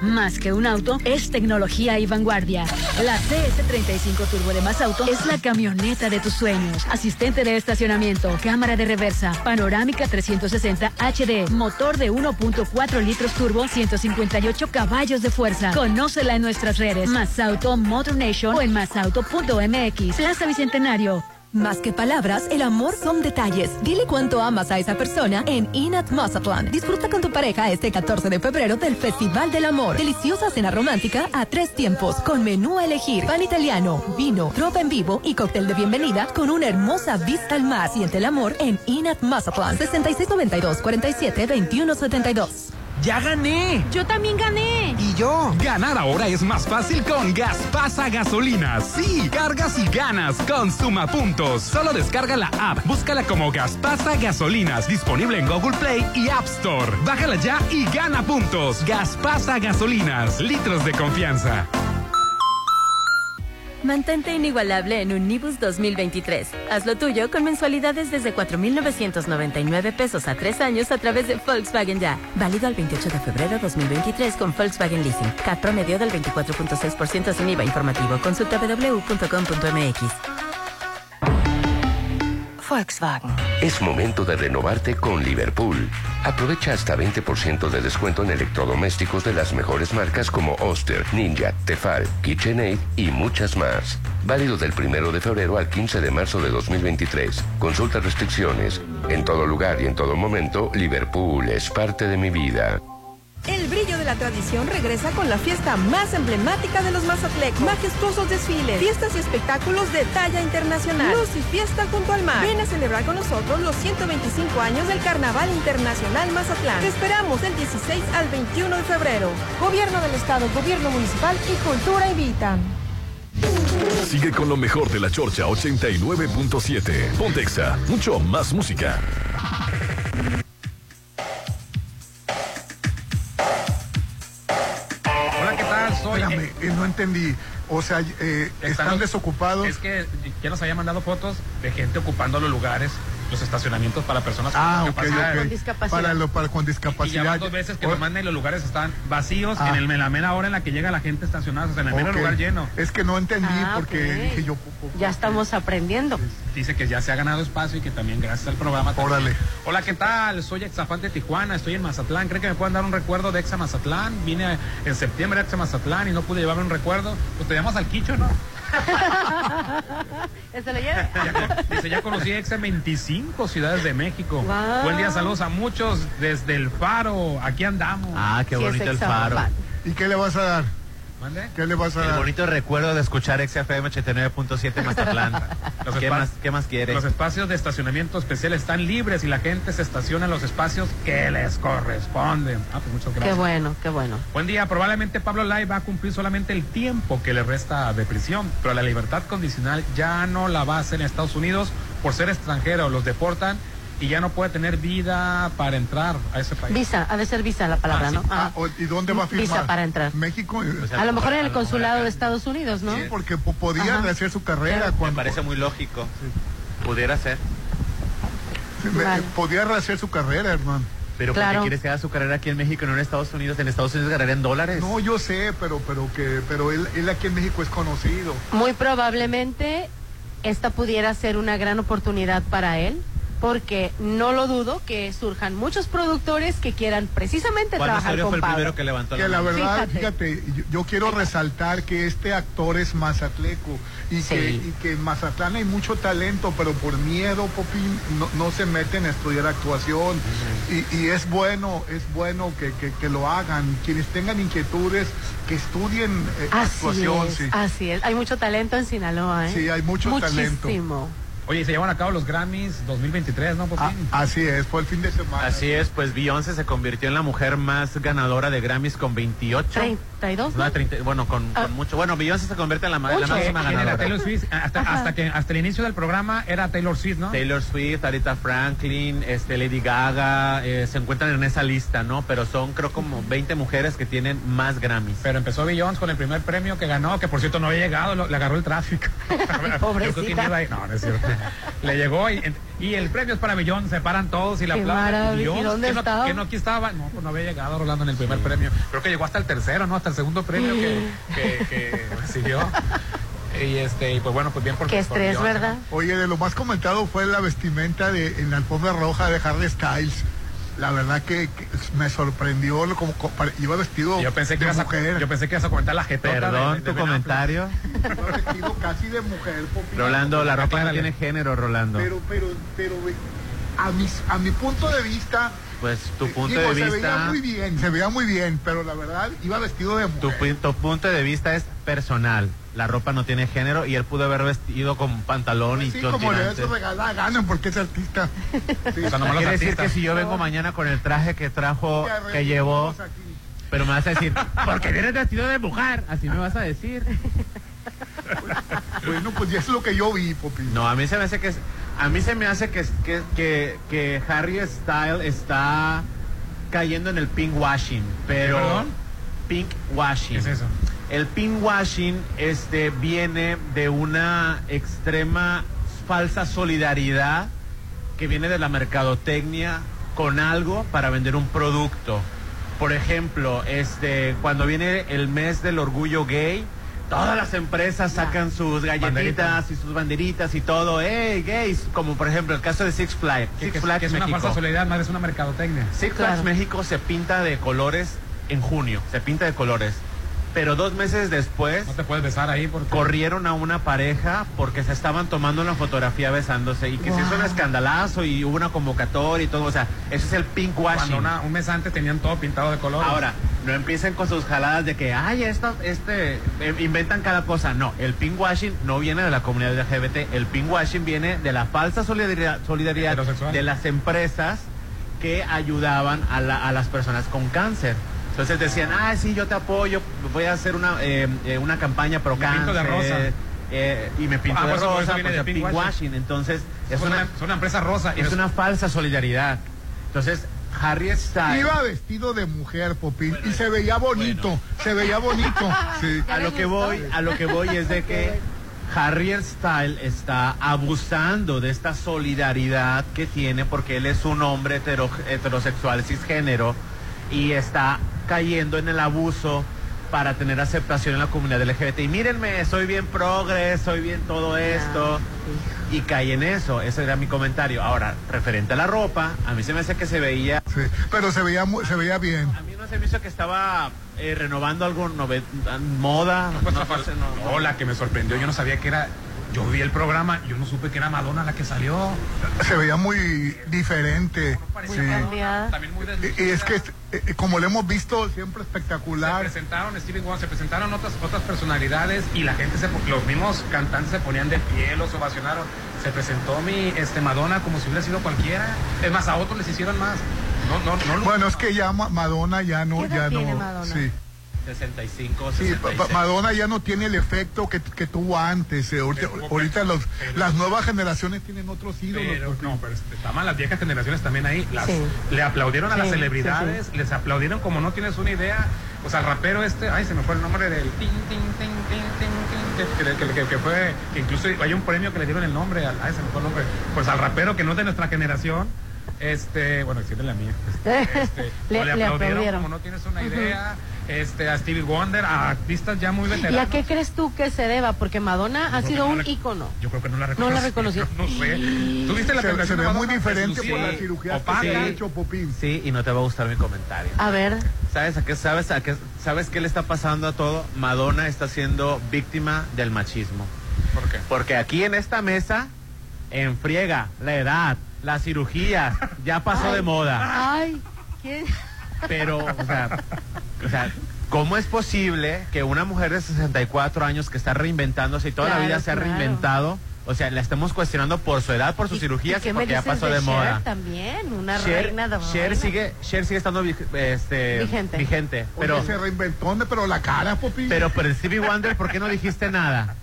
Más que un auto, es tecnología y vanguardia. La CS35 Turbo de Más Auto es la camioneta de tus sueños. Asistente de estacionamiento, cámara de reversa, panorámica 360 HD, motor de 1.4 litros turbo, 158 caballos de fuerza. Conócela en nuestras redes. Más Auto Motor Nation o en masauto.mx. Plaza Bicentenario. Más que palabras, el amor son detalles. Dile cuánto amas a esa persona en Inat Mazatlán. Disfruta con tu pareja este 14 de febrero del Festival del Amor. Deliciosa cena romántica a tres tiempos con menú a elegir, pan italiano, vino, tropa en vivo y cóctel de bienvenida con una hermosa vista al mar. Siente el amor en Inat Mazatlán. 6692 47 2172. ¡Ya gané! Yo también gané. ¿Y yo? Ganar ahora es más fácil con Gaspasa Gasolinas. Sí, cargas y ganas con Suma Puntos. Solo descarga la app, búscala como Gaspasa Gasolinas, disponible en Google Play y App Store. Bájala ya y gana puntos. Gaspasa Gasolinas, litros de confianza. Mantente inigualable en Unibus 2023. Haz lo tuyo con mensualidades desde 4,999 pesos a tres años a través de Volkswagen Ya. Válido al 28 de febrero 2023 con Volkswagen Leasing. CAT promedio del 24.6% sin IVA informativo. Consulta www.com.mx. Volkswagen. Es momento de renovarte con Liverpool. Aprovecha hasta 20% de descuento en electrodomésticos de las mejores marcas como Oster, Ninja, Tefal, KitchenAid y muchas más. Válido del 1 de febrero al 15 de marzo de 2023. Consulta restricciones. En todo lugar y en todo momento, Liverpool es parte de mi vida. El brillo de la tradición regresa con la fiesta más emblemática de los mazatlecos. Majestuosos desfiles, fiestas y espectáculos de talla internacional. Luz y fiesta junto al mar. Ven a celebrar con nosotros los 125 años del Carnaval Internacional Mazatlán. Te esperamos del 16 al 21 de febrero. Gobierno del Estado, Gobierno Municipal y Cultura invitan. Sigue con lo mejor de la Chorcha 89.7. Pontexa, mucho más música. Espérame, eh, no entendí. O sea, eh, están desocupados. Es que ya nos había mandado fotos de gente ocupando los lugares, los estacionamientos para personas con Ah, ok, discapacidad. ok. Para, lo, para con Y ya discapacidad. van dos veces que O- nos mandan y los lugares están vacíos Ah. en, el, en la mera hora en la que llega la gente estacionada, o sea, en el mero Ok. lugar lleno. Es que no entendí Ah, porque dije yo. Ya estamos aprendiendo. Dice que ya se ha ganado espacio y que también gracias al programa. también- Órale. Hola, ¿qué tal? Soy Exafante de Tijuana, estoy en Mazatlán. ¿Creen que me pueden dar un recuerdo de Exa Mazatlán? Vine en septiembre a Exa Mazatlán y no pude llevarme un recuerdo. Pues te llamas al Quicho, ¿no? ¿Se lo lleve? Dice, ya conocí Exa en 25 ciudades de México. Wow. Buen día, saludos a muchos desde el Faro. Aquí andamos. Ah, qué Sí, bonito el faro. ¿Y qué le vas a dar? ¿Qué le vas a El bonito recuerdo de escuchar XFM 89.7 Mazatlán. Los ¿Qué más, ¿Qué más quieres? Los espacios de estacionamiento especial están libres y la gente se estaciona en los espacios que les corresponden. Ah, pues muchas Qué gracias. bueno, qué bueno. Buen día, probablemente Pablo Lai va a cumplir solamente el tiempo que le resta de prisión, pero la libertad condicional ya no la va a hacer en Estados Unidos por ser extranjero, los deportan y ya no puede tener vida para entrar a ese país. Visa, ha de ser visa la palabra, Ah, sí. ¿no? Ah, o- ¿Y dónde va a firmar? Visa para entrar. México. A lo mejor en el consulado de Estados Unidos, ¿no? Sí, porque po- podía Ajá. hacer su carrera Me cuando parece muy lógico. Pudiera ser. sí, me- Vale. podía hacer su carrera, hermano. Pero Claro. porque quieres que haga su carrera aquí en México y no en Estados Unidos. En Estados Unidos ganaría en dólares. No, yo sé, pero pero que pero él, él aquí en México es conocido. Muy probablemente esta pudiera ser una gran oportunidad para él, porque no lo dudo que surjan muchos productores que quieran precisamente Juan trabajar Osorio con fue el Pablo. primero que levantó Que la la mano. verdad, Fíjate. fíjate, yo, yo quiero resaltar que este actor es mazatleco y, Sí. que, y que en Mazatlán hay mucho talento, pero por miedo, Popín, no, no se meten a estudiar actuación. y, y es bueno, es bueno que, que- que lo hagan. Quienes tengan inquietudes, que estudien eh, Así actuación. es, sí. así es. Hay mucho talento en Sinaloa, ¿eh? Sí, hay mucho talento. Oye, se llevan a cabo los Grammys 2023, ¿no, Popín? Ah, así es, fue el fin de semana. Así es, pues Beyoncé se convirtió en la mujer más ganadora de Grammys con 28. 32, No, ¿no? 30, bueno, con, Ah. con mucho. Bueno, Beyoncé se convierte en la, la máxima ¿Quién era ganadora. Taylor Swift? Hasta, hasta que hasta el inicio del programa era Taylor Swift, ¿no? Taylor Swift, Aretha Franklin, este, Lady Gaga, eh, se encuentran en esa lista, ¿no? Pero son creo como 20 mujeres que tienen más Grammys. Pero empezó Beyoncé con el primer premio que ganó, que por cierto no había llegado, lo- le agarró el tráfico. pobrecita. Yo creo que ni iba a ir. No, no es cierto. Le llegó y, y el premio es para Beyoncé, se paran todos y la aplauden. ¿Y dónde ¿que no- estaba? que no aquí estaba? No, pues no había llegado Rolando en el primer premio. Creo que llegó hasta el tercero, ¿no? Hasta el segundo premio que, que, que recibió. Y este, y pues bueno, pues bien por Qué por estrés, ¿verdad? Oye, de lo más comentado fue la vestimenta de en la alfombra roja de Harry Styles. La verdad que, que me sorprendió lo- como, como iba vestido Yo pensé que de ibas a, yo pensé que ibas a comentar la jetota de- Perdón de tu comentario. Iba vestido casi de mujer. Popín. Rolando, la ropa no tiene género, Rolando. Pero, pero, pero, a mis, a mi punto de vista, Pues tu punto digo, de se veía vista, muy bien, se veía muy bien, pero la verdad iba vestido de mujer. tu punto de vista es personal. La ropa no tiene género y él pudo haber vestido con pantalón y Sí, como le su regalada gana porque es artista. Sí. O sea, nomás los Quiere decir que si yo vengo mañana con el traje que trajo, que llevó, pero me vas a decir, porque vienes vestido de mujer, así me vas a decir. Bueno, pues ya es lo que yo vi, Popín. No, a mí se me hace que es- a mí se me hace que, que, que, que Harry Style está cayendo en el pink washing, pero ¿Perdón? pink washing. ¿Qué es eso? El pink washing este viene de una extrema falsa solidaridad que viene de la mercadotecnia con algo para vender un producto. Por ejemplo, este cuando viene el mes del orgullo gay, todas las empresas sacan sus galletitas y sus banderitas y todo, hey, gays, como por ejemplo el caso de Six Flags. Six que- Flags que es una México. falsa solidaridad, más es una mercadotecnia. Six Claro. Flags México se pinta de colores en junio, se pinta de colores. Pero dos meses después No te puedes besar ahí porque... corrieron a una pareja porque se estaban tomando una fotografía besándose y que se hizo un Wow. escandalazo y hubo una convocatoria y todo. O sea, eso es el pink washing. Cuando una- un mes antes tenían todo pintado de color. Ahora, no empiecen con sus jaladas de que, ay, esto, este, eh, inventan cada cosa. No, el pink washing no viene de la comunidad LGBT. El pink washing viene de la falsa solidaridad, de las empresas que ayudaban a, la- a las personas con cáncer. Entonces decían, ah, sí, yo te apoyo, voy a hacer una, eh, eh, una campaña pro Me cáncer. pinto de rosa. eh, y me pinto Ah, de por rosa, viene pues, de el pink pink washing. washing. Entonces, es una, una, es una empresa rosa. y es es- una falsa solidaridad. Entonces, Harry Styles... Iba vestido de mujer, Popín, y se veía bonito, se veía bonito. Sí. a lo que voy, a lo que voy es de que Harry Style está abusando de esta solidaridad que tiene porque él es un hombre hetero- heterosexual cisgénero y está cayendo en el abuso para tener aceptación en la comunidad LGBT. Y mírenme, soy bien progres, soy bien todo esto. Y cae en eso, ese era mi comentario. Ahora, referente a la ropa, a mí se me hace que se veía Sí, pero se veía, mu- se veía bien. a mí no se me hizo que estaba eh, renovando algo nove- moda. Pues, no, Rafael, no sé, no, no. no, la que me sorprendió, yo no sabía que era yo vi el programa, yo no supe que era Madonna la que salió. Se veía muy diferente. Sí. También muy Y, y es que, eh, como lo hemos visto, siempre se espectacular. presentaron Steven Wonder, se presentaron otras otras personalidades y la gente se los mismos cantantes se ponían de pie, los ovacionaron. Se presentó mi este Madonna como si hubiera sido cualquiera. Es más, a otros les hicieron más. No, no, no. Bueno, es que ya Ma- Madonna ya no, ¿Qué edad ya tiene no. Madonna? Sí. 65, Sí, pa- 66. pa- Madonna ya no tiene el efecto que, que tuvo antes. eh, Ahorita, ahorita los, las nuevas generaciones tienen otros ídolos. Pero, pues, no, pero estaban las viejas generaciones también ahí. Las- Sí. Le aplaudieron a Sí, las sí, celebridades, les aplaudieron como no tienes una idea. O sea, el rapero este, ay, se me fue el nombre del tin, tin, tin, que, que- que- que fue, que incluso hay un premio que le dieron el nombre, al, ay, se me fue el nombre, pues al rapero que no es de nuestra generación. Este, bueno, sí es de la mía. Este, este, Le- o le, le aplaudieron como no tienes una idea. Este, a Stevie Wonder, a artistas ya muy ¿Y a veteranos. qué crees tú que se deba? Porque Madonna ha que sido no un ícono. Yo creo que no la No reconocí. la reconoció. No sé. ¿Tuviste la Se- se de ve muy diferente por la cirugía que opaca. se ha hecho Popín. Sí, y no te va a gustar mi comentario. A ver. ¿Sabes a qué sabes a qué sabes qué le está pasando a todo? Madonna está siendo víctima del machismo. ¿Por qué? Porque aquí en esta mesa enfriega la edad, la cirugía, ya pasó de moda. Ay, ¿quién? Pero, o sea, o sea, ¿cómo es posible que una mujer de 64 años que está reinventándose y toda la vida se ha reinventado, o sea, la estemos cuestionando por su edad, por sus cirugías ¿Y me porque ya pasó de de moda? también? Una Cher, reina de Cher sigue, Cher sigue estando este, Vigente. vigente, Oye, pero, se reinventó, pero la cara, Popín. pero, pero Stevie Wonder, ¿por qué no dijiste nada?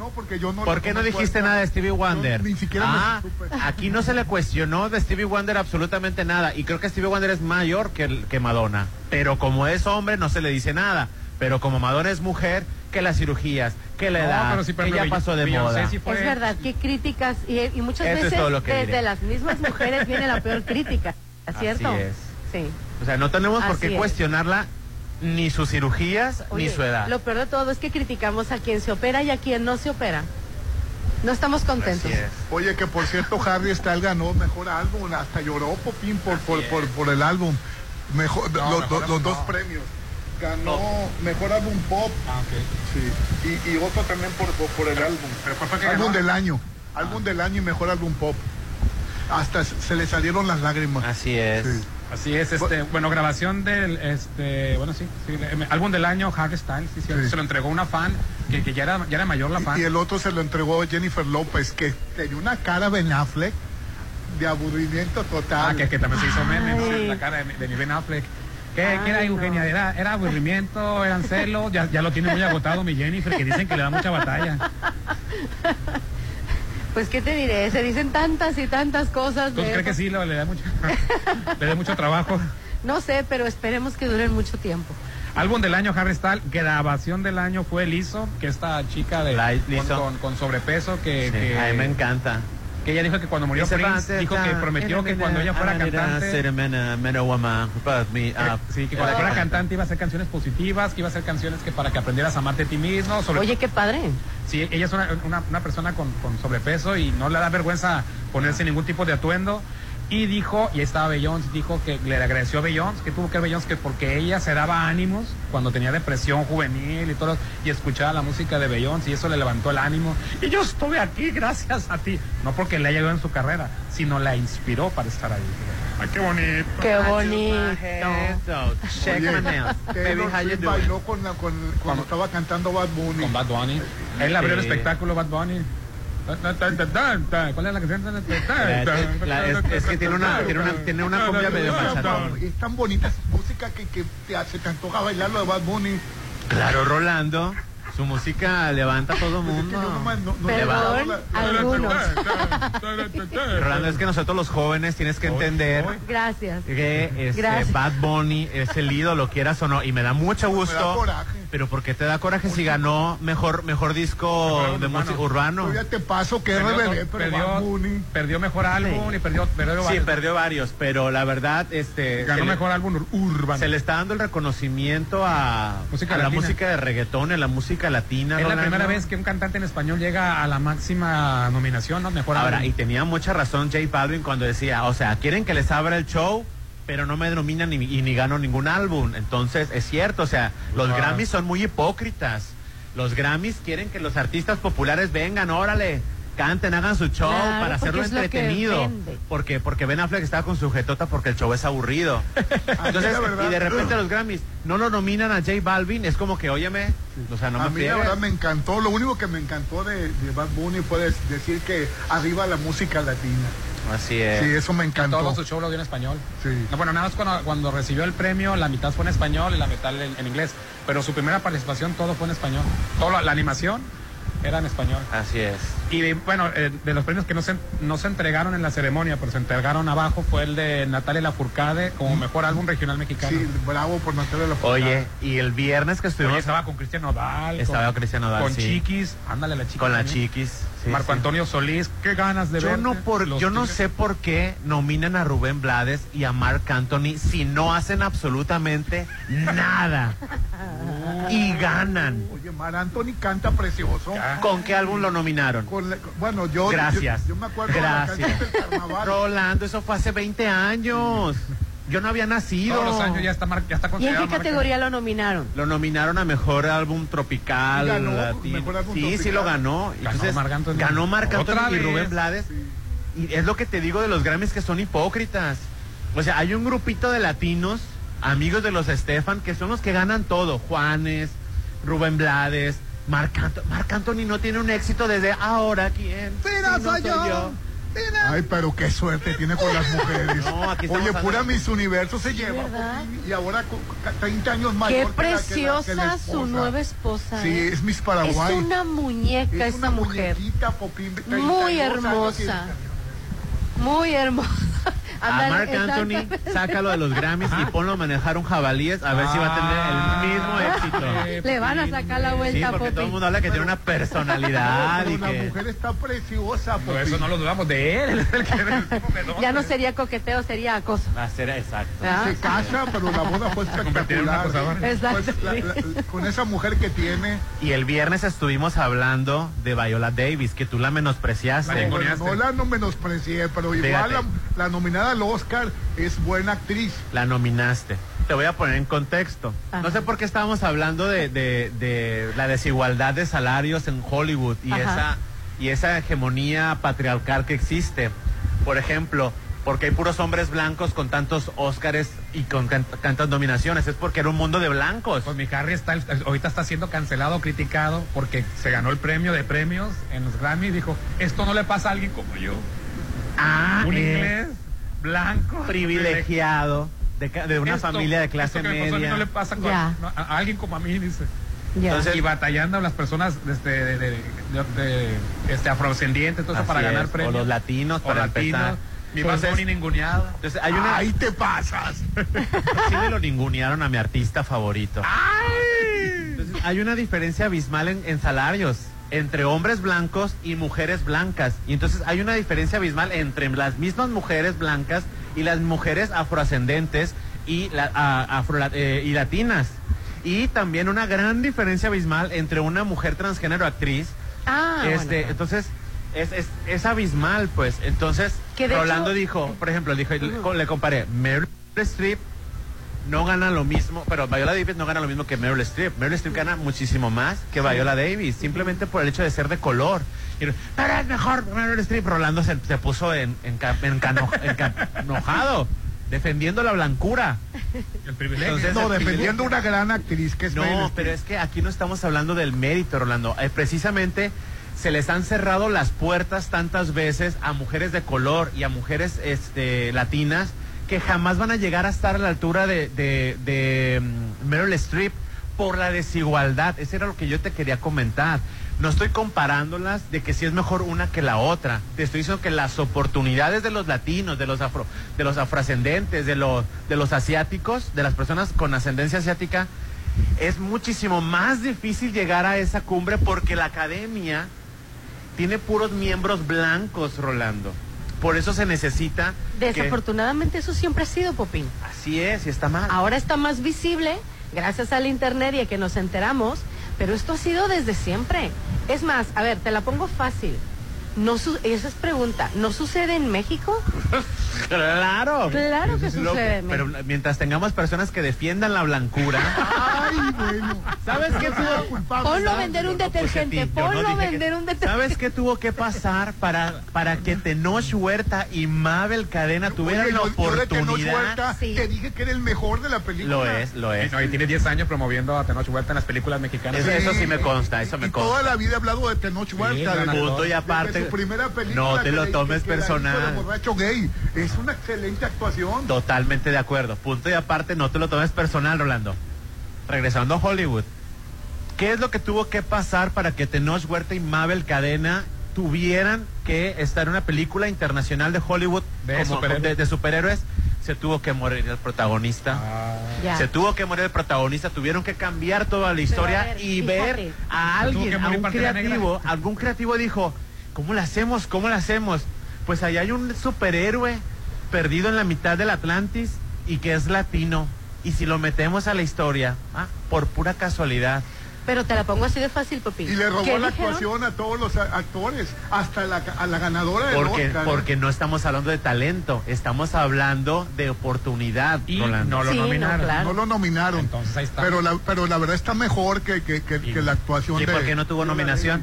No, porque yo no ¿Por qué no dijiste nada de Stevie Wonder? No, ni siquiera me ah, supe. aquí no se le cuestionó de Stevie Wonder absolutamente nada. Y creo que Stevie Wonder es mayor que, el- que Madonna. Pero como es hombre, no se le dice nada. Pero como Madonna es mujer, que las cirugías, que la No, edad, pero sí, que ya pasó de Beyoncé moda. sí fue- Es verdad, qué críticas, y, y muchas Eso veces que desde las mismas mujeres viene la peor crítica, ¿cierto? Así es. Sí. O sea, no tenemos por qué es. cuestionarla ni sus cirugías Oye, ni su edad. Lo peor de todo es que criticamos a quien se opera y a quien no se opera. No estamos contentos. Oye, que por cierto, Harry Styles ganó mejor álbum, hasta lloró Popín por, por, por, por el álbum. Mejor, No, los, mejor dos premios. Ganó mejor álbum pop. Ah. Sí. Y, y otro también por, por, el álbum. ¿Pero cuál fue que álbum ganó? del año. Álbum del año y mejor álbum pop. Hasta se le salieron las lágrimas. Así es. Sí. Así es, este, bueno, grabación del, este, bueno, sí, sí, el álbum del año, Harry Styles, sí, Sí. se lo entregó una fan, que, que ya, era, ya era mayor la fan. Y el otro se lo entregó Jennifer López, que tenía una cara Ben Affleck de aburrimiento total. Ah, que, que también se hizo meme. La cara de, de mi Ben Affleck. ¿Qué, Ay, qué era no. Eugenia? Era, era aburrimiento, eran celos, ya, ya lo tiene muy agotado mi Jennifer, que dicen que le da mucha batalla. Pues qué te diré, se dicen tantas y tantas cosas. ¿Tú crees que sí le da mucho, le da mucho trabajo? No sé, pero esperemos que duren mucho tiempo. Álbum del año, Harry Styles. Grabación del año fue Lizzo, que esta chica de Light con, Lizzo. con- con sobrepeso que, Sí, que, a mí me encanta. Que ella dijo que cuando murió Prince, dijo que prometió que cuando ella fuera Ah, cantante, ser a man, man, a woman, but me que- up. sí, que cuando fuera cantante iba a hacer canciones positivas, que iba a hacer canciones que para que aprendieras a amarte a ti mismo. Sobre Oye, qué padre. Sí, ella es una, una- una persona con, con sobrepeso y no le da vergüenza ponerse ningún tipo de atuendo. Y dijo, y ahí estaba Beyoncé, dijo que le agradeció a Beyoncé, que tuvo que ver que porque ella se daba ánimos cuando tenía depresión juvenil y todo, y escuchaba la música de Beyoncé y eso le levantó el ánimo. Y yo estuve aquí gracias a ti. No porque le haya ayudado en su carrera, sino la inspiró para estar ahí. Ay, qué bonito. Qué bonito. Baby, bailó con la- con- cuando estaba cantando Bad Bunny. Con Bad Bunny. Él abrió el espectáculo Bad Bunny. ¿Cuál es la canción? La- es, es que tiene una, tiene una, tiene una cumbia medio machatón. Es tan bonita esa música que, que te, se te antoja bailar lo de Bad Bunny. Claro, Rolando. Su música levanta a todo mundo. Rolando, es que nosotros los jóvenes tienes que entender Gracias. que este, Gracias. Bad Bunny es el ídolo, quieras o no, y me da mucho Me da gusto. coraje. Pero ¿por qué te da coraje si ganó mejor mejor disco Mejor de música urbano? Todavía te paso que es Perdió, rebelde, pero perdió- mejor álbum y perdió, perdió Sí, varios. perdió varios, pero la verdad, este, Ganó le- mejor álbum ur- urbano. se le está dando el reconocimiento a, Música a la música de reggaetón, a la música latina. Es la primera vez que un cantante en español llega a la máxima nominación, ¿no? Mejor Ahora, y tenía mucha razón J Balvin cuando decía, o sea, quieren que les abra el show, pero no me denominan ni, y ni gano ningún álbum. Entonces, es cierto, o sea, los. Grammys son muy hipócritas. Los Grammys quieren que los artistas populares vengan, órale, canten, hagan su show Claro, para hacerlo entretenido. Porque, porque Ben Affleck estaba con su jetota porque el show es aburrido. Entonces, verdad. y de repente los Grammys no lo nominan a J Balvin, es como que, óyeme, o sea, no a me mí la verdad me encantó. Lo único que me encantó de, de Bad Bunny fue decir que arriba la música latina. Así es. Sí, eso me encantó. Todo su show lo dio en español. Sí. No, bueno, nada más cuando, cuando recibió el premio, la mitad fue en español y la mitad en, en inglés. Pero su primera participación todo fue en español. Toda la, la animación era en español. Así es. Y bueno, eh, de los premios que no se, no se entregaron en la ceremonia, pero se entregaron abajo, fue el de Natalia Lafourcade como mejor álbum regional mexicano. Sí, bravo por Natalia la Oye, y el viernes que estuvimos... Oye, estaba con Cristian Nodal. Estaba con, Cristian Nodal, Con sí. Chiquis. Ándale, la Chiquis. Con la también. Chiquis. Sí, Marco sí. Antonio Solís. Qué ganas de Yo ver. no, por, yo no sé por qué nominan a Rubén Blades y a Marc Anthony si no hacen absolutamente nada. y ganan. Oye, Mar Anthony canta precioso. ¿Con qué álbum lo nominaron? Con la- bueno, yo, Gracias. yo, yo me acuerdo de la Gracias. del carnaval. Rolando, eso fue hace 20 años. Yo no había nacido. Todos los años ya está, mar- ya está ¿Y en qué marca. categoría lo nominaron? Lo nominaron a mejor álbum tropical. Y ganó, latino. mejor álbum sí, sí lo ganó. Ganó Entonces, Marc Anthony. ganó Marc Anthony y. Rubén Blades. Y es lo que te digo de los Grammys que son hipócritas. O sea, hay un grupito de latinos, amigos de los Estefan, que son los que ganan todo. Juanes, Rubén Blades, Marc Anthony. Marc Anthony no tiene un éxito desde ahora. ¿Quién? Si no soy yo. Ay, pero qué suerte tiene con las mujeres. No, aquí estamos Oye, pura Miss Universo se lleva. ¿verdad? Y ahora con 30 años Qué mayor. que la- que la- que la preciosa su nueva esposa. Sí, ¿eh? es Miss Paraguay. Es una muñeca Es esa una mujer. muñequita, Popín, de 32 Muy años hermosa. Muy hermosa. A Ándale, Marc Anthony, sácalo de los Grammys y ponlo a manejar un jabalíes a ver si va a tener el mismo éxito. Le van a sacar la Sí, vuelta, porque todo el mundo habla que tiene una personalidad Pero y la que... mujer está preciosa, Pero Popín. eso no lo dudamos de él. el que. Ya no sería coqueteo, sería acoso. Va a ser exacto. ¿verdad? Se casa, pero la boda fue espectacular. Exacto, Pues, la- sí. la- con esa mujer que tiene, Y el viernes estuvimos hablando de Viola Davis, que tú la menospreciaste. Bueno, Ninguneaste. no la no menosprecié, pero igual la, la nominada al Oscar es buena actriz. La nominaste. Te voy a poner en contexto. Ajá. No sé por qué estábamos hablando de, de- de la desigualdad de salarios en Hollywood y Ajá. esa, y esa hegemonía patriarcal que existe. Por ejemplo, porque hay puros hombres blancos con tantos Óscares y con tantas nominaciones. Es porque era un mundo de blancos. Pues mi Harry está, ahorita está siendo cancelado, criticado, porque se ganó el premio de premios en los Grammy y dijo, esto no le pasa a alguien como yo. Ah, Un eh, inglés, blanco, privilegiado de, de una Esto- familia de clase esto que me pasó a mí media. no le pasa con- Ya. no, a, alguien como a mí, dice. Ya. Entonces- y batallando las personas este, de, de- de- de- este, afrodescendientes, todo eso Así para ganar es, premios. O los latinos, O para latinos. empezar. Mi Entonces- Bunny ninguneado. Entonces, hay una... Ahí te pasas. Sí me lo ningunearon a mi artista favorito. Entonces, hay una diferencia abismal en, en salarios entre hombres blancos y mujeres blancas. Y entonces hay una diferencia abismal entre las mismas mujeres blancas y las mujeres afroascendentes y, la- a- afro- eh, y latinas. Y también una gran diferencia abismal entre una mujer transgénero actriz. Ah, este, bueno. Entonces, es, es, es abismal, pues. Entonces, Rolando hecho- dijo, por ejemplo, dijo, le, le comparé, Meryl Streep no gana lo mismo, pero Viola Davis no gana lo mismo que Meryl Streep. Meryl Streep gana muchísimo más que Viola Davis, simplemente por el hecho de ser de color. Y, pero es mejor Meryl Streep. Rolando se, se puso en, en, en cano- en ca- enojado, defendiendo la blancura. El privilegio. Entonces, No, el defendiendo una gran actriz que es Meryl no, Streep. pero es que aquí no estamos hablando del mérito, Rolando. Eh, precisamente se les han cerrado las puertas tantas veces a mujeres de color y a mujeres este, latinas que jamás van a llegar a estar a la altura de, de, de, mm, Meryl Streep por la desigualdad. Eso era lo que yo te quería comentar. No estoy comparándolas de que si es mejor una que la otra. Te estoy diciendo que las oportunidades de los latinos, de los afro, de los afroascendentes, de los, de los asiáticos, de las personas con ascendencia asiática, es muchísimo más difícil llegar a esa cumbre porque la academia tiene puros miembros blancos, Rolando. Por eso se necesita. que- Desafortunadamente eso siempre ha sido, Popín. Así es, y está mal. Ahora está más visible gracias al internet y a que nos enteramos, pero esto ha sido desde siempre. Es más, a ver, te la pongo fácil. No su- esa es pregunta. ¿No sucede en México? Claro. Claro que sucede en Pero mientras tengamos personas que defiendan la blancura, Ay, bueno. ¿Sabes qué tuvo culpable? Ponlo a vender un detergente, ponlo a vender un detergente. ¿Sabes qué tuvo que pasar para, para que Tenoch Huerta y Mabel Cadena tuvieran Oye, la yo- yo de Tenoch oportunidad? Huerta Te dije que era el mejor de la película. Lo es, lo es. Y, no, y tiene 10 años promoviendo a Tenoch Huerta en las películas mexicanas. Eso, eso sí me consta, eso me Y toda consta. la vida he hablado de Tenoch Huerta. gran de-. Punto y aparte, primera película no te lo tomes que- que personal. de borracho gay. Es una excelente actuación. Totalmente de acuerdo. Punto y aparte, no te lo tomes personal, Rolando. Regresando a Hollywood. ¿Qué es lo que tuvo que pasar para que Tenoch Huerta y Mabel Cadena tuvieran que estar en una película internacional de Hollywood De como- superhéroes. de- de superhéroes? Se tuvo que morir el protagonista. Ya. Se tuvo que morir el protagonista, tuvieron que cambiar toda la historia ver, y fíjate. ver a alguien, a un creativo, algún creativo dijo, ¿cómo lo hacemos? ¿Cómo lo hacemos? Pues allá hay un superhéroe perdido en la mitad del Atlantis y que es latino. Y si lo metemos a la historia, ah, por pura casualidad, Pero te la pongo así de fácil, Popín. Y le robó ¿Qué la dijeron? actuación a todos los actores, hasta la, a la ganadora del porque, Oscar. porque no estamos hablando de talento, estamos hablando de oportunidad, Y Rolando. no lo Sí, no, nominaron. claro. No lo nominaron. Entonces ahí está. Pero la, pero la verdad está mejor que, que, que, que la actuación ¿Y de. por qué no tuvo de la- nominación?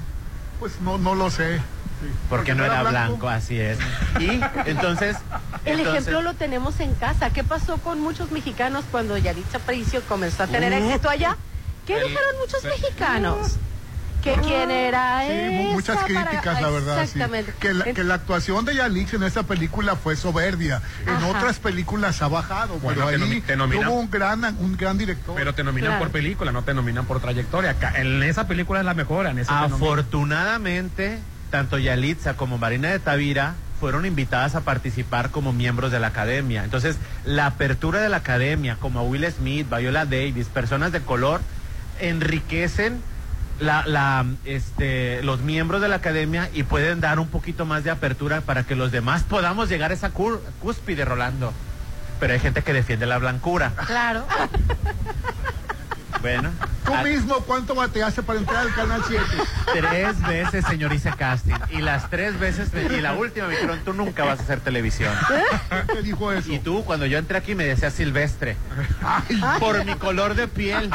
Pues no, no lo sé. Porque no era blanco, así es. Y entonces... El entonces- ejemplo lo tenemos en casa. ¿Qué pasó con muchos mexicanos cuando Yaritza Aparicio comenzó a tener Uh, éxito allá? ¿Qué el- dijeron muchos el- mexicanos? Que quién era Sí, mu- muchas para- críticas, la verdad. sí. Exactamente. Que, la, que la actuación de Yalix en esa película fue soberbia. En Ajá. otras películas ha bajado, Bueno, pero te ahí nomi- te nominan- tuvo un gran, un gran director. Pero te nominan Claro. por película, no te nominan por trayectoria. En esa película es la mejor, en esa. Afortunadamente, tanto Yalitza como Marina de Tavira fueron invitadas a participar como miembros de la academia. Entonces, la apertura de la academia, como Will Smith, Viola Davis, personas de color, enriquecen la, la, este, los miembros de la academia y pueden dar un poquito más de apertura para que los demás podamos llegar a esa cur- cúspide, Rolando. Pero hay gente que defiende la blancura. Claro. Bueno, Tú a- mismo, ¿cuánto bateaste para entrar al Canal 7? Tres veces, señor, hice casting. Y las tres veces, y la última me dijeron, tú nunca vas a hacer televisión. ¿Quién te dijo eso? Y tú, cuando yo entré aquí, me decías silvestre. Ay, Por mi color de piel.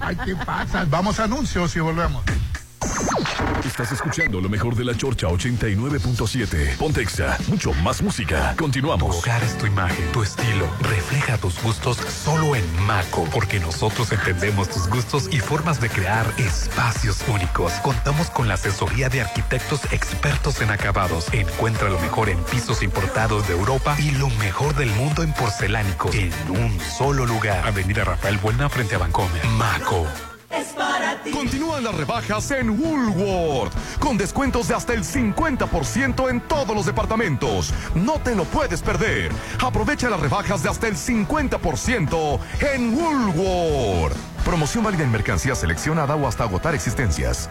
ay, ¿qué pasa? Vamos a anuncios y volvemos. Estás escuchando lo mejor de la Chorcha 89.7. Pontexa, mucho más música. Tu Continuamos. hogar es tu imagen, tu estilo. Refleja tus gustos solo en Maco, porque nosotros entendemos tus gustos y formas de crear espacios únicos. Contamos con la asesoría de arquitectos expertos en acabados. Encuentra lo mejor en pisos importados de Europa y lo mejor del mundo en porcelánicos en un solo lugar. Avenida Rafael Buena frente a Vancomer. Maco. Continúan las rebajas en Woolworth, con descuentos de hasta el 50% en todos los departamentos. No te lo puedes perder. Aprovecha las rebajas de hasta el 50% en Woolworth. Promoción válida en mercancía seleccionada o hasta agotar existencias.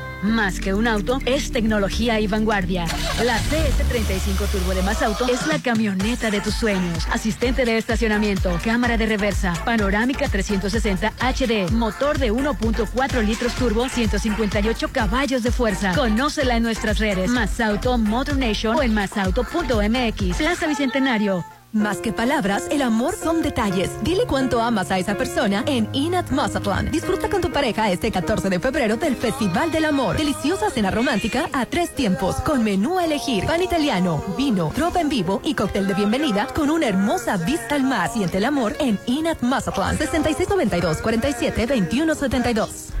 Más que un auto, es tecnología y vanguardia. La CS35 Turbo de Más Auto es la camioneta de tus sueños. Asistente de estacionamiento, cámara de reversa, panorámica 360 HD, motor de 1.4 litros turbo, 158 caballos de fuerza. Conócela en nuestras redes. Más Auto Motor Nation o en masauto.mx. Plaza Bicentenario. Más que palabras, el amor son detalles. Dile cuánto amas a esa persona en Inat Mazatlán. Disfruta con tu pareja este 14 de febrero del Festival del Amor. Deliciosa cena romántica a tres tiempos, con menú a elegir, pan italiano, vino, tropa en vivo y cóctel de bienvenida con una hermosa vista al mar. Siente el amor en Inat Mazatlán. 6692 47 2172.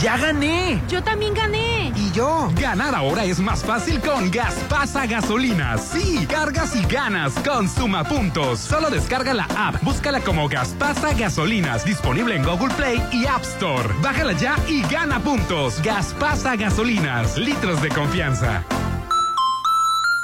¡Ya gané! Yo también gané. Y ¿Y yo? Ganar ahora es más fácil con Gaspasa Gasolinas. Sí, cargas y ganas con Suma Puntos. Solo descarga la app, búscala como Gaspasa Gasolinas, disponible en Google Play y App Store. Bájala ya y gana puntos. Gaspasa Gasolinas, litros de confianza.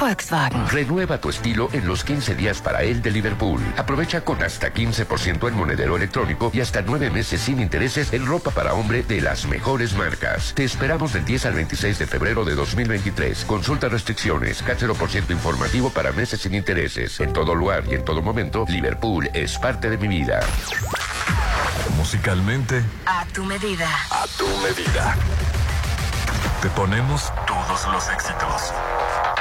Volkswagen. Renueva tu estilo en los 15 días para él de Liverpool. Aprovecha con hasta 15% en monedero electrónico y hasta 9 meses sin intereses en ropa para hombre de las mejores marcas. Te esperamos del 10 al 26 de febrero de 2023. Consulta restricciones, ciento informativo para meses sin intereses. En todo lugar y en todo momento, Liverpool es parte de mi vida. Musicalmente, A tu medida. a tu medida. Te ponemos todos los éxitos.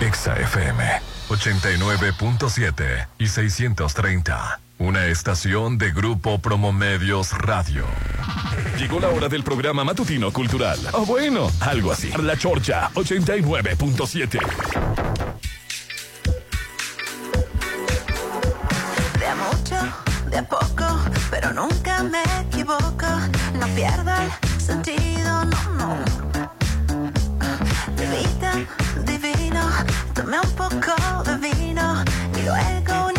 Exa FM 89.7 y 630. Una estación de Grupo Promomedios Radio. Llegó la hora del programa matutino cultural. O bueno, algo así. La Chorcha 89.7. De a mucho, de a poco, pero nunca me equivoco. No pierda el sentido, no, no. Divita, divino, tomé un poco de vino y luego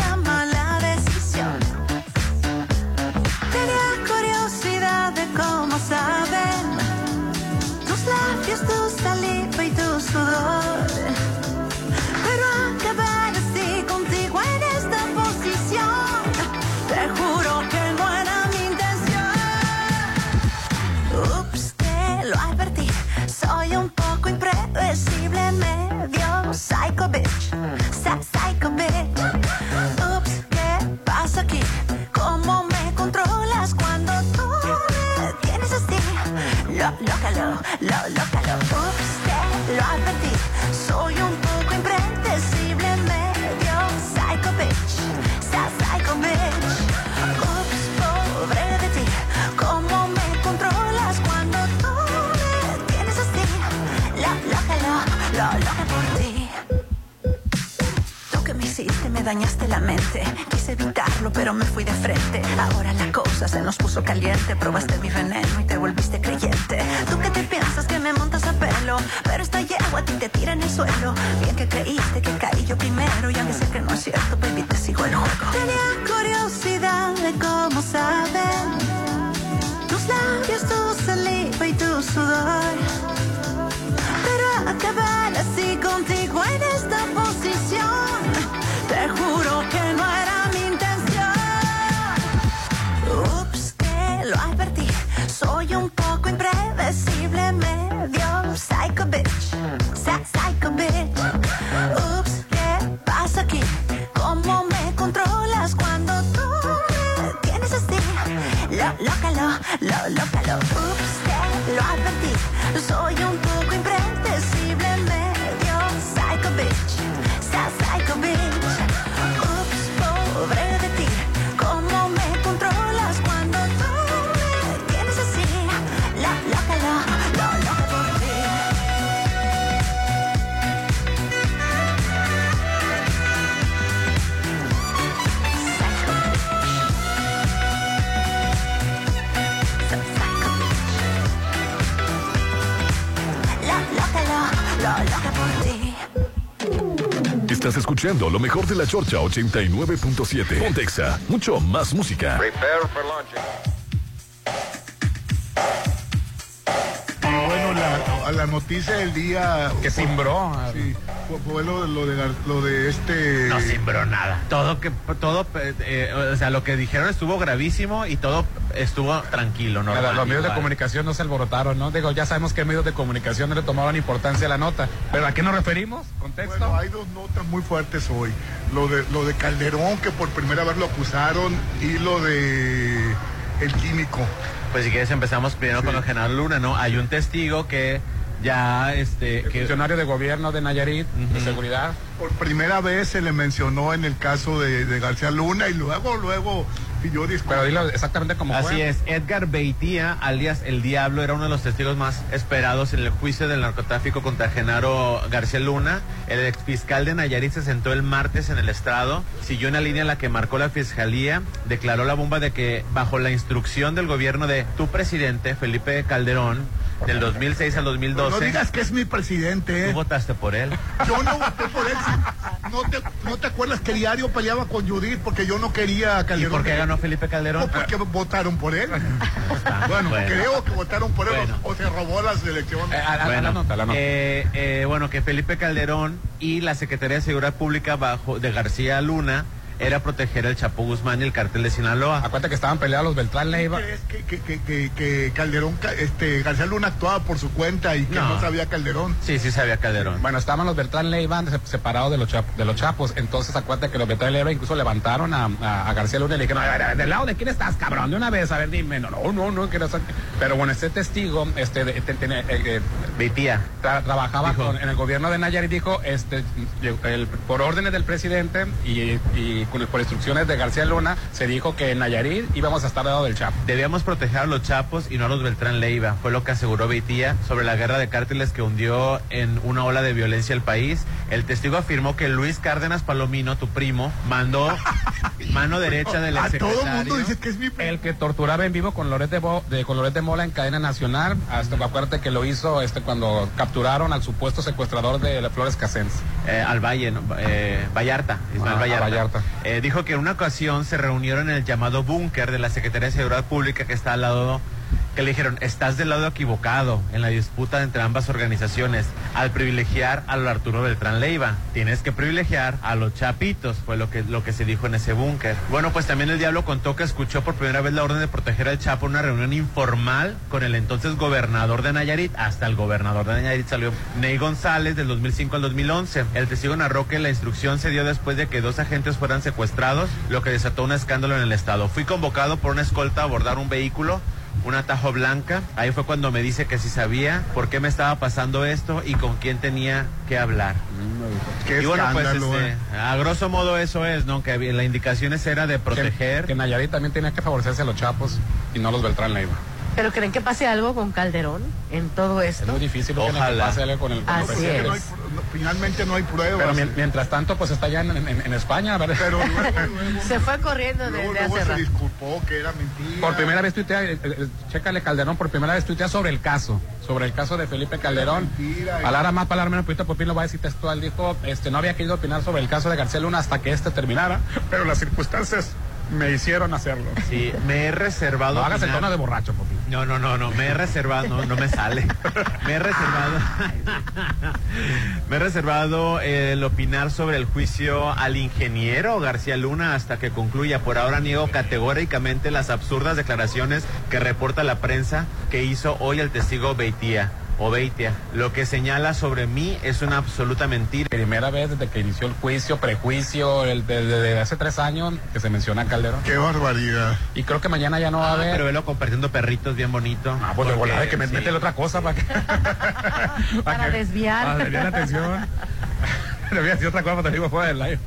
lo, lócalo. Ups, te lo advertí, soy un poco impredecible, medio psycho bitch, Sa- psycho bitch. Ups, pobre de ti, ¿cómo me controlas cuando tú me tienes así? Lo, lócalo, lo, loca por ti. Tú que me hiciste, me dañaste la mente. Quise evitarlo, pero me fui de frente. Ahora la cosa se nos puso caliente. Probaste mi veneno y te volviste creyente. Tú que te piensas que me montas a pelo, pero esta yegua a ti te tira en el suelo. Bien que creíste que caí yo primero, y aunque sé que no es cierto, baby, te sigo el juego. Tenía curiosidad de cómo saben tus labios, tu saliva y tu sudor. Pero acabar así contigo en esta soy un poco impredecible, medio psycho bitch, psycho bitch. Ups, ¿qué pasa aquí? ¿Cómo me controlas cuando tú me tienes así? Lo, lócalo, lo, lócalo. Ups, te lo advertí, soy un poco impredecible, Estás escuchando lo mejor de la Chorcha 89.7. Pontexa, mucho más música. Prepare for launching. Bueno, la, la noticia del día. Que cimbró. Sí, fue, lo, lo de, Gar- lo de este. No simbró nada. Todo que todo eh, eh, o sea, lo que dijeron estuvo gravísimo y todo estuvo tranquilo, ¿no? Los medios de comunicación no se alborotaron, ¿no? Digo, ya sabemos que medios de comunicación no le tomaban importancia a la nota. ¿Pero a qué nos referimos? ¿Contexto? Bueno, hay dos notas muy fuertes hoy. Lo de, lo de Calderón, que por primera vez lo acusaron, y lo de el químico. Pues si quieres empezamos primero con lo Genaro Luna, ¿no? Hay un testigo que ya este que funcionario de gobierno de Nayarit, de seguridad. Por primera vez se le mencionó en el caso de, de García Luna y luego, luego pidió disculpas. Pero dilo exactamente como Así es, Edgar Beitia, alias El Diablo, era uno de los testigos más esperados en el juicio del narcotráfico contra Genaro García Luna. El exfiscal de Nayarit se sentó el martes en el estrado, siguió una línea en la que marcó la fiscalía, declaró la bomba de que bajo la instrucción del gobierno de tu presidente, Felipe Calderón, del 2006 al 2012... No digas que es mi presidente. ¿Tú ¿eh? votaste por él? Yo no voté por él. ¿No te, ¿No te acuerdas que diario peleaba con Judith porque yo no quería a ¿Y Calderón? por qué ganó Felipe Calderón? ¿O porque votaron por él? bueno, bueno. creo que votaron por él Bueno. o se robó las elecciones. Bueno, eh, bueno, que Felipe Calderón y la Secretaría de Seguridad Pública bajo de García Luna era proteger al Chapo Guzmán y el cartel de Sinaloa. Acuérdate que estaban peleados los Beltrán Leiva. ¿Crees que, que, que, que- que Calderón, ca- este, García Luna actuaba por su cuenta y que no, No. sabía Calderón? Sí, sí sabía Calderón. Bueno, estaban los Beltrán Leiva se- separados de los, chap- de los Chapos. Entonces, acuérdate que los Beltrán Leiva incluso levantaron a, a- a García Luna y le dijeron, a ver, a ver, ¿del lado de quién estás, cabrón? De una vez, a ver, dime. No, no, no, no. que no sé". Pero bueno, este testigo, este, de- te- tiene, eh, eh, tra- trabajaba con- en el gobierno de Nayarit, dijo, este, el- por órdenes del presidente y, por instrucciones de García Luna, se dijo que en Nayarit íbamos a estar al lado del Chapo. Debíamos proteger a los Chapos y no a los Beltrán Leiva, fue lo que aseguró Beitía sobre la guerra de cárteles que hundió en una ola de violencia el país. El testigo afirmó que Luis Cárdenas Palomino, tu primo, mandó mano derecha del A todo mundo dice que es mi El que torturaba en vivo con Loret de, Bo- de, con Loret de Mola en cadena nacional, hasta acuérdate que lo hizo este cuando capturaron al supuesto secuestrador de Flores Casens. eh, al Valle, ¿no? Eh, Vallarta, Ismael Ah. Vallarta. Eh, dijo que en una ocasión se reunieron en el llamado búnker de la Secretaría de Seguridad Pública que está al lado, que le dijeron, estás del lado equivocado en la disputa entre ambas organizaciones al privilegiar a Arturo Beltrán Leiva. Tienes que privilegiar a los chapitos, fue lo que, lo que se dijo en ese búnker. Bueno, pues también el diablo contó que escuchó por primera vez la orden de proteger al Chapo en una reunión informal con el entonces gobernador de Nayarit. Hasta el gobernador de Nayarit salió Ney González del 2005 al 2011. El testigo narró que la instrucción se dio después de que dos agentes fueran secuestrados, lo que desató un escándalo en el estado. Fui convocado por una escolta a abordar un vehículo un atajo blanca. Ahí fue cuando me dice que sí sabía por qué me estaba pasando esto y con quién tenía que hablar. Qué y bueno, pues este, eh. a grosso modo eso es, ¿no? Que la indicaciones era de proteger. Que, que Nayarit también tenía que favorecerse a los Chapos y no a los Beltrán Leiva. ¿Pero creen que pase algo con Calderón en todo esto? Es muy difícil que Ojalá. pase algo con el, con el Así presidente. No hay pr- no, finalmente no hay pruebas. Pero mien- mientras tanto, pues está ya en, en- en España, ¿verdad? Pero luego, luego- Se fue corriendo desde luego hace rato. Que era mentira. Por primera vez tuitea, eh, eh, chécale Calderón, por primera vez tuitea sobre el caso, sobre el caso de Felipe Calderón. Mentira, eh. Palabra más, palabra menos, Pito Popín lo va a decir textual, dijo, este, no había querido opinar sobre el caso de García Luna hasta que este terminara, pero las circunstancias me hicieron hacerlo. Sí, me he reservado. No hagas el tono de borracho, Popín. No, no, no, no, me he reservado, no, no me sale. Me he reservado. me he reservado el opinar sobre el juicio al ingeniero García Luna hasta que concluya. Por ahora niego categóricamente las absurdas declaraciones que reporta la prensa que hizo hoy el testigo Beitia. O Beitia. Lo que señala sobre mí es una absoluta mentira. Primera vez desde que inició el juicio, prejuicio, el de, de- de hace tres años que se menciona Calderón. Qué barbaridad. Y creo que mañana ya no va a Ah, haber. pero velo compartiendo perritos bien bonito. Ah, pues de volada que me sí. métele otra cosa para que. Para desviar. Para desviar la atención. Le voy a decir otra cosa, pero te digo fuera del live.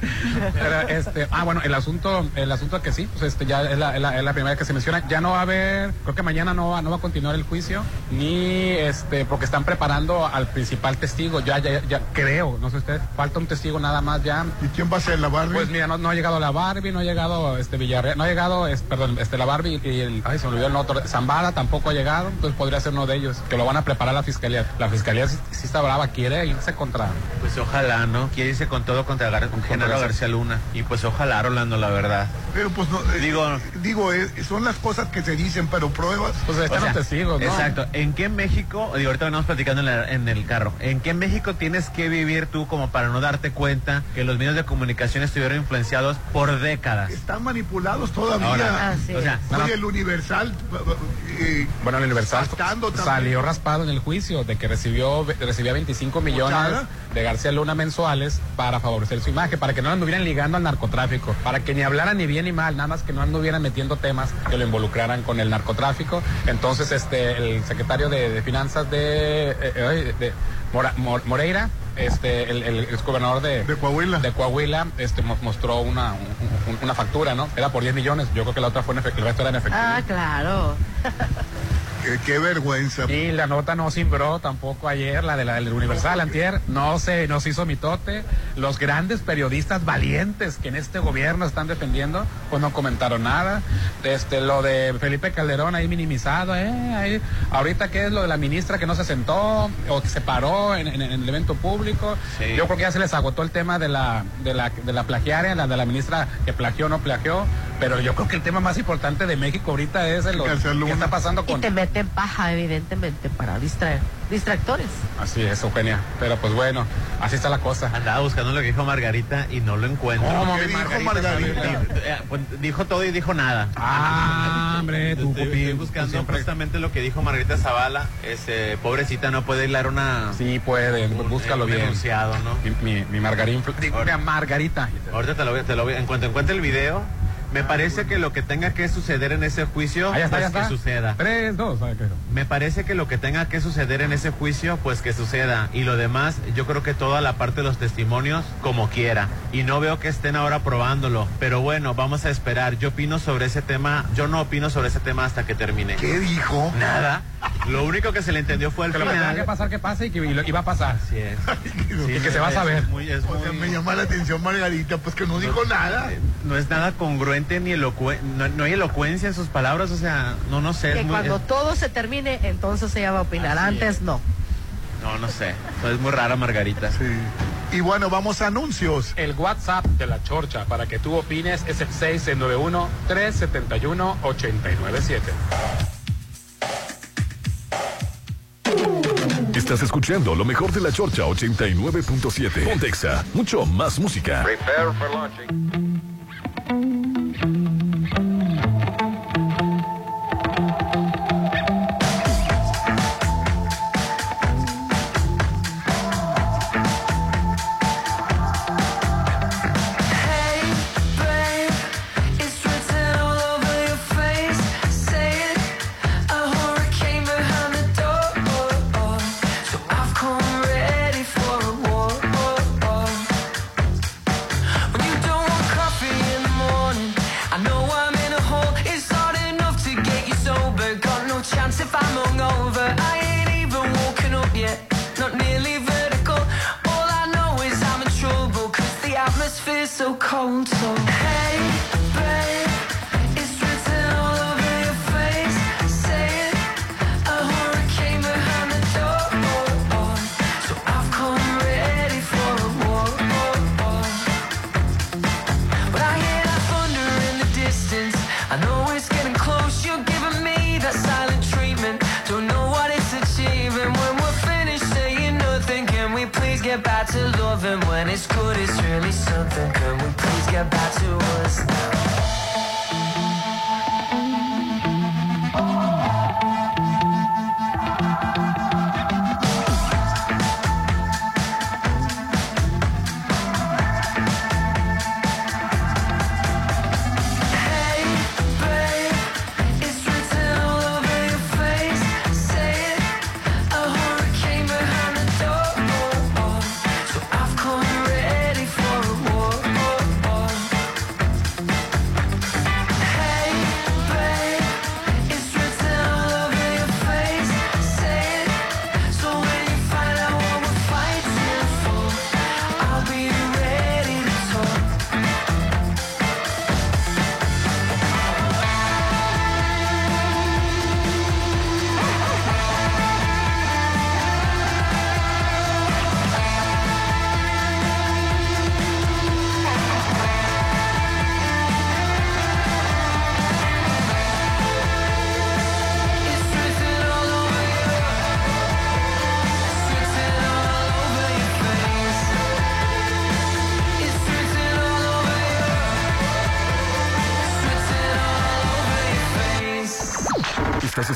Pero, este, ah, bueno, el asunto, el asunto que sí, pues este ya es la, es la- es la primera vez que se menciona. Ya no va a haber, creo que mañana no va, no va a continuar el juicio, ni este, porque están preparando al principal testigo. Ya, ya, ya creo, no sé usted, falta un testigo nada más ya. ¿Y quién va a ser la Barbie? Pues mira, no, no ha llegado la Barbie, no ha llegado este Villarreal, no ha llegado, es, perdón, este la Barbie y el, ay, se me olvidó el otro, Zambada tampoco ha llegado, entonces podría ser uno de ellos, que lo van a preparar la fiscalía. La fiscalía sí, sí está brava, quiere irse contra. Pues ojalá, ¿no? Quiere irse con todo contra Gar- Genaro García. García Luna. Y pues ojalá, Rolando, la verdad. Pero pues no, eh, Digo- digo, eh, son las cosas que se dicen, pero pruebas. Pues O sea, Exacto. ¿En qué México, digo, ahorita venimos platicando en, la- en el carro, ¿en qué México tienes que vivir tú como para no darte cuenta que los medios de comunicación estuvieron influenciados por décadas? Están manipulados todavía. Ahora, Así o sea. Oye, el Universal. eh, Bueno, el Universal salió raspado en el juicio de que recibió recibía 25 millones. De García Luna mensuales para favorecer su imagen, para que no anduvieran ligando al narcotráfico, para que ni hablaran ni bien ni mal, nada más que no anduvieran metiendo temas que lo involucraran con el narcotráfico. Entonces, este, el secretario de, de Finanzas de, eh, eh, de Mora- Mor- Moreira, este, el, el exgobernador de, Coahuila, de Coahuila este, mo- mostró una, un- un- una factura, ¿no? Era por 10 millones, yo creo que la otra fue en efectivo, el resto era en efectivo. Ah, claro. Qué, qué vergüenza. Y la nota no cimbró tampoco ayer, la de la del Universal antier, no se nos hizo mitote. Los grandes periodistas valientes que en este gobierno están defendiendo, pues no comentaron nada. Este, lo de Felipe Calderón ahí minimizado, ¿eh? Ahí, ahorita qué es lo de la ministra que no se sentó o que se paró en, en- en el evento público. Yo creo que ya se les agotó el tema de la, de la, de la plagiaria, la de la ministra que plagió o no plagió. Pero yo creo que el tema más importante de México ahorita es el, ¿qué está pasando con te meten paja, evidentemente, para distraer. Distractores. Así es, Eugenia. Pero pues bueno, así está la cosa. Andaba buscando lo que dijo Margarita y no lo encuentro. ¿Cómo ¿Qué que dijo Margarita? Margarita? Eh, dijo todo y dijo nada. Ah, hombre, tu Estoy, buscando justamente lo que dijo Margarita Zavala. Ese, pobrecita, no puede hilar una... Sí puede, búscalo un bien. enunciado, ¿no? Mi, mi, mi Margarín. Digo, mi Margarita. Ahorita te lo voy, te lo voy- en cuanto encuentre el video, me parece que lo que tenga que suceder en ese juicio, Ah, está, pues ya está. que suceda. Tres, dos. Me parece que lo que tenga que suceder en ese juicio, pues que suceda. Y lo demás, yo creo que toda la parte de los testimonios, como quiera. Y no veo que estén ahora probándolo. Pero bueno, vamos a esperar. Yo opino sobre ese tema, yo no opino sobre ese tema hasta que termine. ¿Qué dijo? Nada. Lo único que se le entendió fue el Que lo que tenga que final. pasar, que pase y que y iba a pasar. Así es. y que se va a saber. Es muy- es O sea, muy- me llama la atención Margarita, pues que no dijo nada. no es nada congruente ni elocue no, no hay elocuencia en sus palabras, o sea, no, no sé. Que muy- cuando es- todo se termine, entonces ella va a opinar. Así Antes no. no, no sé. Es muy rara Margarita. Y bueno, vamos a anuncios. El WhatsApp de la Chorcha para que tú opines es el 691-371-897. Estás escuchando lo mejor de la Chorcha 89.7. Pontexa, mucho más música. Prepare for launching.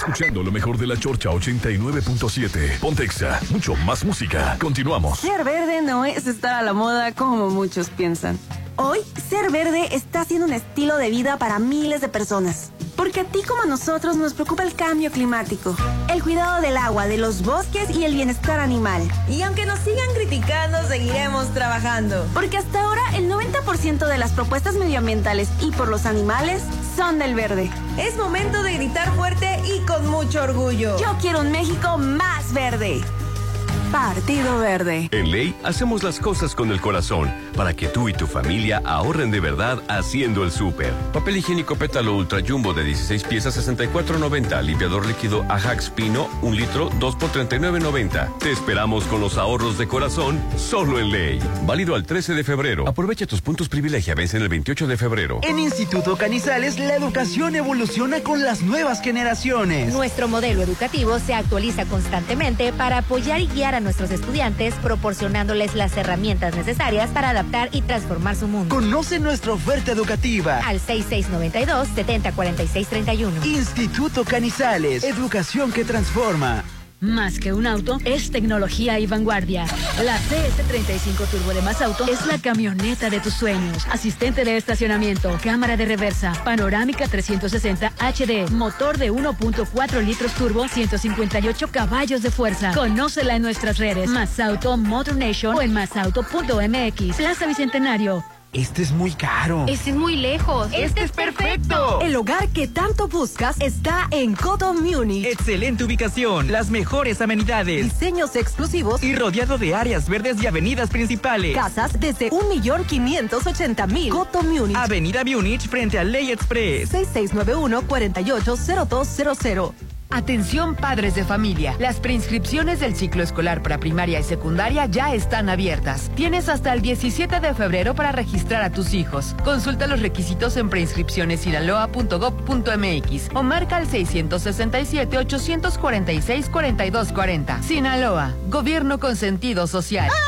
Escuchando lo mejor de la Chorcha 89.7. Pontexa, mucho más música. Continuamos. Ser verde no es estar a la moda como muchos piensan. Hoy, ser verde está siendo un estilo de vida para miles de personas. Porque a ti como a nosotros nos preocupa el cambio climático, el cuidado del agua, de los bosques y el bienestar animal. Y aunque nos sigan criticando, seguiremos trabajando. Porque hasta ahora el 90% de las propuestas medioambientales y por los animales son del verde. Es momento de gritar fuerte y con mucho orgullo. Yo quiero un México más verde. Partido Verde. En Ley hacemos las cosas con el corazón para que tú y tu familia ahorren de verdad haciendo el súper. Papel higiénico pétalo ultra jumbo de 16 piezas 64.90. Limpiador líquido Ajax Pino 1 litro 2 por 39.90. Te esperamos con los ahorros de corazón solo en Ley. Válido al 13 de febrero. Aprovecha tus puntos privilegia. Vencen el 28 de febrero. En Instituto Canizales la educación evoluciona con las nuevas generaciones. Nuestro modelo educativo se actualiza constantemente para apoyar y guiar a nuestros estudiantes, proporcionándoles las herramientas necesarias para adaptar y transformar su mundo. Conoce nuestra oferta educativa. Al 6692-704631. Instituto Canizales, educación que transforma. Más que un auto, es tecnología y vanguardia. La CS35 Turbo de Más Auto es la camioneta de tus sueños. Asistente de estacionamiento, cámara de reversa, panorámica 360 HD, motor de 1.4 litros turbo, 158 caballos de fuerza. Conócela en nuestras redes. Más Auto Motor Nation o en masauto.mx. Plaza Bicentenario. Este es muy caro. Este es muy lejos. Este es perfecto. El hogar que tanto buscas está en Coto Munich. Excelente ubicación, las mejores amenidades, Diseños exclusivos y rodeado de áreas verdes y avenidas principales. Casas desde 1.580.000. Coto Munich. Avenida Múnich frente a Ley Express. 6691-480200. Atención padres de familia. Las preinscripciones del ciclo escolar para primaria y secundaria ya están abiertas. Tienes hasta el 17 de febrero para registrar a tus hijos. Consulta los requisitos en preinscripcionessinaloa.gov.mx o marca al 667-846-4240. Sinaloa, gobierno con sentido social.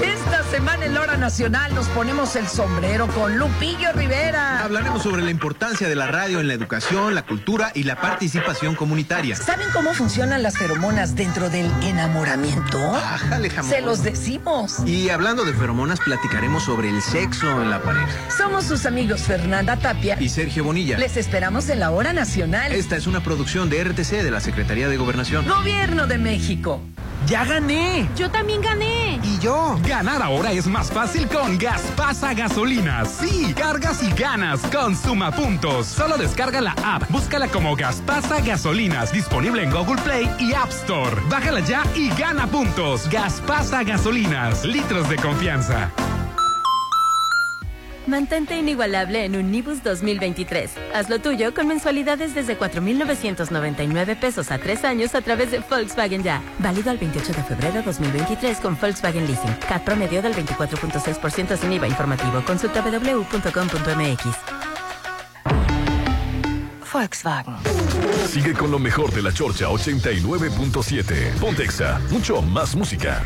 Esta semana en la hora nacional nos ponemos el sombrero con Lupillo Rivera. Hablaremos sobre la importancia de la radio en la educación, la cultura y la participación comunitaria. ¿Saben cómo funcionan las feromonas dentro del enamoramiento? Ájale, jamón. Se los decimos. Y hablando de feromonas, platicaremos sobre el sexo en la pareja. Somos sus amigos Fernanda Tapia Y Sergio Bonilla. Les esperamos en la hora nacional. Esta es una producción de RTC de la Secretaría de Gobernación. Gobierno de México. ¡Ya gané! Yo también gané. ¿Y yo? Ganar ahora es más fácil con Gaspasa Gasolinas. Sí, cargas y ganas con Suma Puntos. Solo descarga la app, búscala como Gaspasa Gasolinas, disponible en Google Play y App Store. Bájala ya y gana puntos. Gaspasa Gasolinas, litros de confianza. Mantente inigualable en Unibus 2023. Haz lo tuyo con mensualidades desde 4,999 pesos a tres años a través de Volkswagen Ya. Válido al 28 de febrero de 2023 con Volkswagen Leasing. CAT promedio del 24.6% sin IVA informativo. Consulta www.com.mx. Volkswagen. Sigue con lo mejor de la Chorcha 89.7. Pontexa, mucho más música.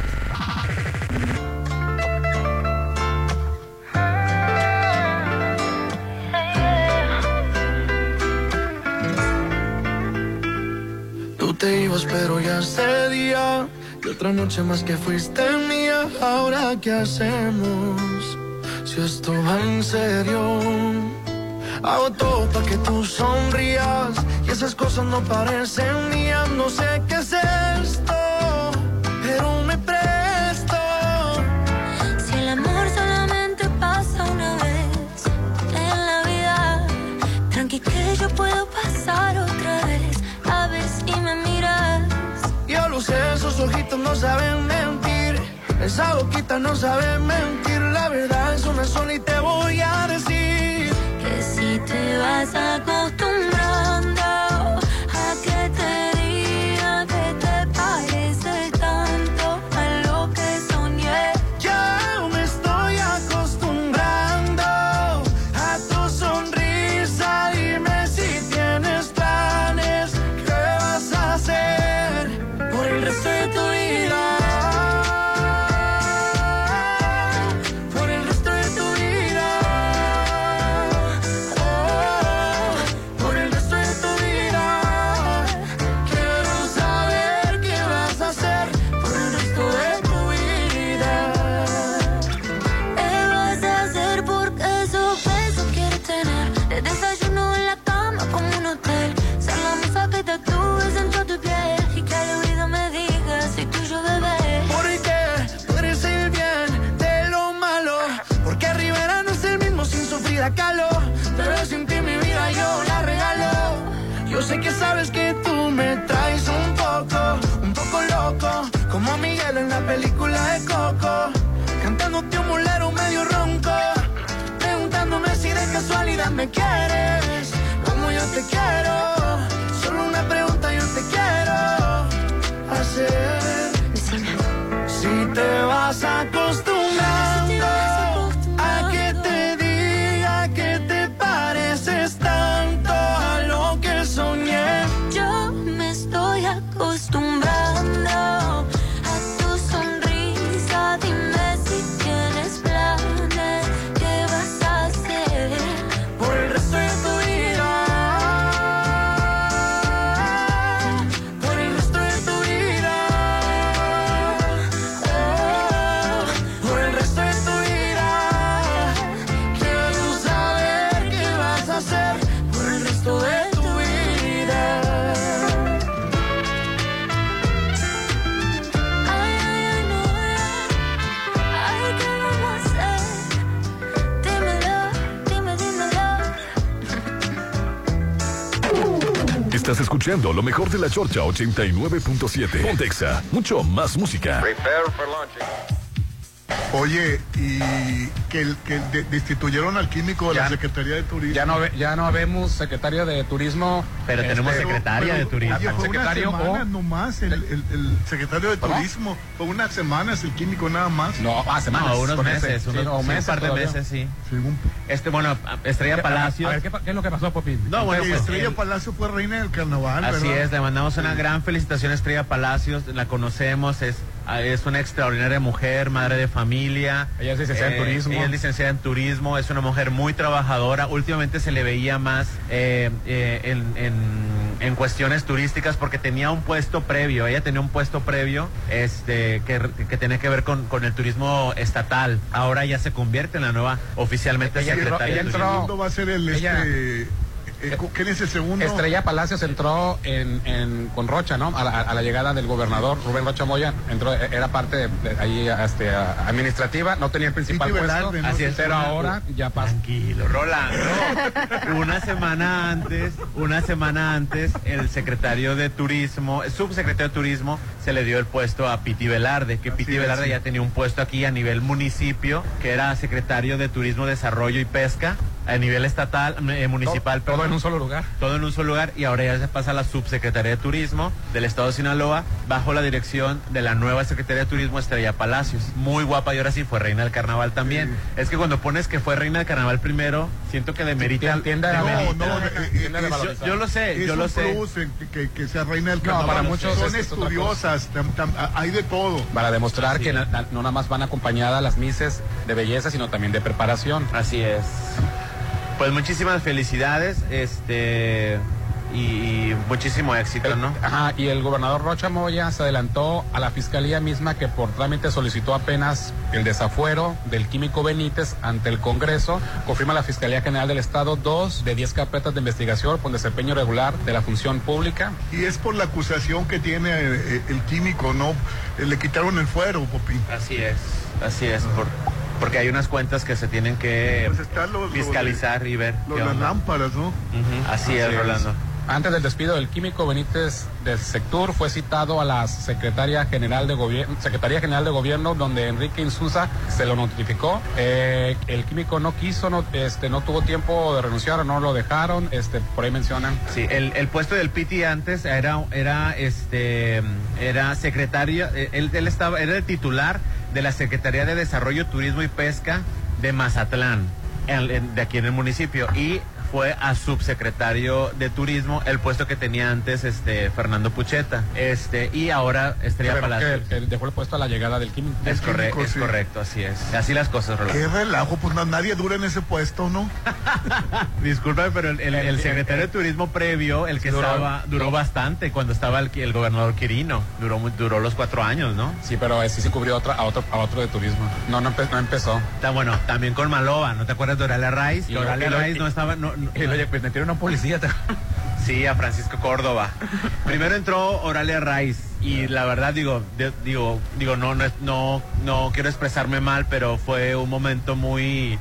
Te pero ya ese día. Y otra noche más que fuiste mía. Ahora, ¿qué hacemos? Si esto va en serio. Hago todo para que tú sonrías. Y esas cosas no parecen mías. No sé qué es esto. No saben mentir. Esa boquita no sabe mentir. La verdad es una sola y te voy a decir. Que si te vas acostumbrando escuchando lo mejor de la Chorcha 89.7. Pontexa, mucho más música. Prepare for launching. Oye, y que, el- que de- destituyeron al químico de la Ya- Secretaría de Turismo. Ya no, ve- ya no vemos secretario de turismo. Pero tenemos secretaria de turismo. Oye, fue secretario una o- semana nomás el, el- el secretario de ¿Cómo? Turismo. Fue unas semanas el químico nada más. No, ah, semanas. No, unos meses, Sí, unos, no, sí, meses un par de todavía. meses, sí. Según- Este, bueno, Estrella ¿Qué- Palacios. A ver, ¿qué, qué es lo que pasó, Popín? No, bueno, pues, Estrella el- Palacio fue reina del carnaval, Así ¿verdad? es, le mandamos una gran felicitación a Estrella Palacios, la conocemos, es, es una extraordinaria mujer, madre de familia. Ella es licenciada en turismo. Ella es licenciada en turismo, es una mujer muy trabajadora. Últimamente se le veía más eh, eh, en, en- en cuestiones turísticas porque tenía un puesto previo, ella tenía un puesto previo este, que, que tenía que ver con, con el turismo estatal. Ahora ya se convierte en la nueva oficialmente Ella secretaria ella de turismo. va a ser el Ella- este. Eh, ¿Quién es el segundo? Estrella Palacios entró en, en- con Rocha, ¿no? A la, a la llegada del gobernador Rubén Rocha Moya, entró, eh, era parte de, de ahí este, a- administrativa, no tenía el principal puesto, Velarde, ¿no? así es, pero ahora ya pasa. Tranquilo, Rolando. Una semana antes, una semana antes, el secretario de Turismo, el subsecretario de Turismo, se le dio el puesto a Piti Velarde, que Piti es, Velarde sí. ya tenía un puesto aquí a nivel municipio, que era secretario de Turismo, Desarrollo y Pesca, a nivel estatal, eh, municipal. Todo, todo en un solo lugar. Todo en un solo lugar y ahora ya se pasa a la subsecretaría de Turismo del Estado de Sinaloa bajo la dirección de la nueva Secretaría de Turismo Estrella Palacios. Muy guapa y ahora sí fue reina del carnaval también. Es que cuando pones que fue reina del carnaval primero, siento que demerita. Tiende a- demerita- No, no, eh, eh, Tiende a es- revalorizar. yo, yo lo sé, es yo lo un sé. plus en que, que- sea reina del No, carnaval. para muchos Son estudiosas, tam- tam- hay de todo. Para demostrar que na- na- no nada más van acompañadas las mises de belleza, sino también de preparación. Así es. Pues muchísimas felicidades, este y, y muchísimo éxito, ¿no? Ajá, y el gobernador Rocha Moya se adelantó a la fiscalía misma que por trámite solicitó apenas el desafuero del químico Benítez ante el Congreso. Confirma la Fiscalía General del Estado dos de diez carpetas de investigación por desempeño regular de la función pública. Y es por la acusación que tiene eh, el químico, ¿no? Eh, Le quitaron el fuero, Popín. Así es, así es, por- porque hay unas cuentas que se tienen que Pues fiscalizar y ver. Lo qué de las lámparas, ¿no? Así, Así es, es. Rolando. Antes del despido del químico Benítez del Sectur fue citado a la Secretaría General de Gobierno, Secretaría General de Gobierno, donde Enrique Insusa se lo notificó. Eh, el químico no quiso, no, este, no tuvo tiempo de renunciar, no lo dejaron, este, por ahí mencionan. Sí, el, el puesto del Piti antes era, era este era secretario, eh, él, él estaba, era el titular de la Secretaría de Desarrollo, Turismo y Pesca de Mazatlán, de aquí en el municipio, y fue a subsecretario de Turismo, el puesto que tenía antes este Fernando Pucheta, este, y ahora Estrella Pero Palacios. que, que dejó el puesto a la llegada del químico. Es, químico, correcto, es sí. correcto, así es. Así las cosas, Rolando. Qué relajo, pues no- nadie dura en ese puesto, ¿no? Disculpa, pero el, el- el secretario de turismo previo, el que Duró- estaba, duró bastante cuando estaba el, el gobernador Quirino. Duró, duró los cuatro años, ¿no? Sí, pero ese sí cubrió otra, a, otro, a otro de turismo. No, no, empe- no empezó. Está bueno, también con Malova, ¿no te acuerdas de Oralia lo- Oralia no estaba... No- Y lo pues, metieron a un policía. ¿te- sí, a Francisco Córdoba. Primero entró Oralia Raiz y la verdad digo, de- digo, digo, no, no, no, no quiero expresarme mal, pero fue un momento muy...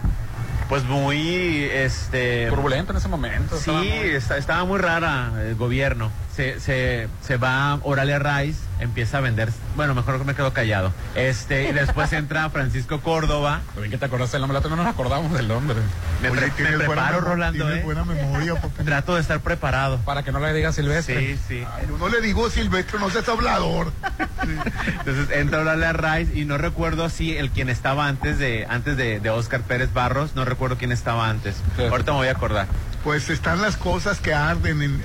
Pues muy, este... Turbulento en ese momento. estaba Sí, muy- estaba muy rara el gobierno. Se, se, se va Oralia Rice, empieza a vender, bueno, mejor que me quedo callado. Este, y después entra Francisco Córdoba. Bien que te acordaste del nombre, no nos acordamos del nombre. Me, Oye, pre- tienes me buena preparo, Rolando, ¿eh? buena memoria. Trato de estar preparado. Para que no le digas Silvestre. Sí, sí. No le digo Silvestre, no seas hablador. Entonces entra Oralia Rice y no recuerdo si el quien estaba antes de antes de, de Oscar Pérez Barros, no recuerdo quién estaba antes. Ahorita me voy a acordar. Pues están las cosas que arden en-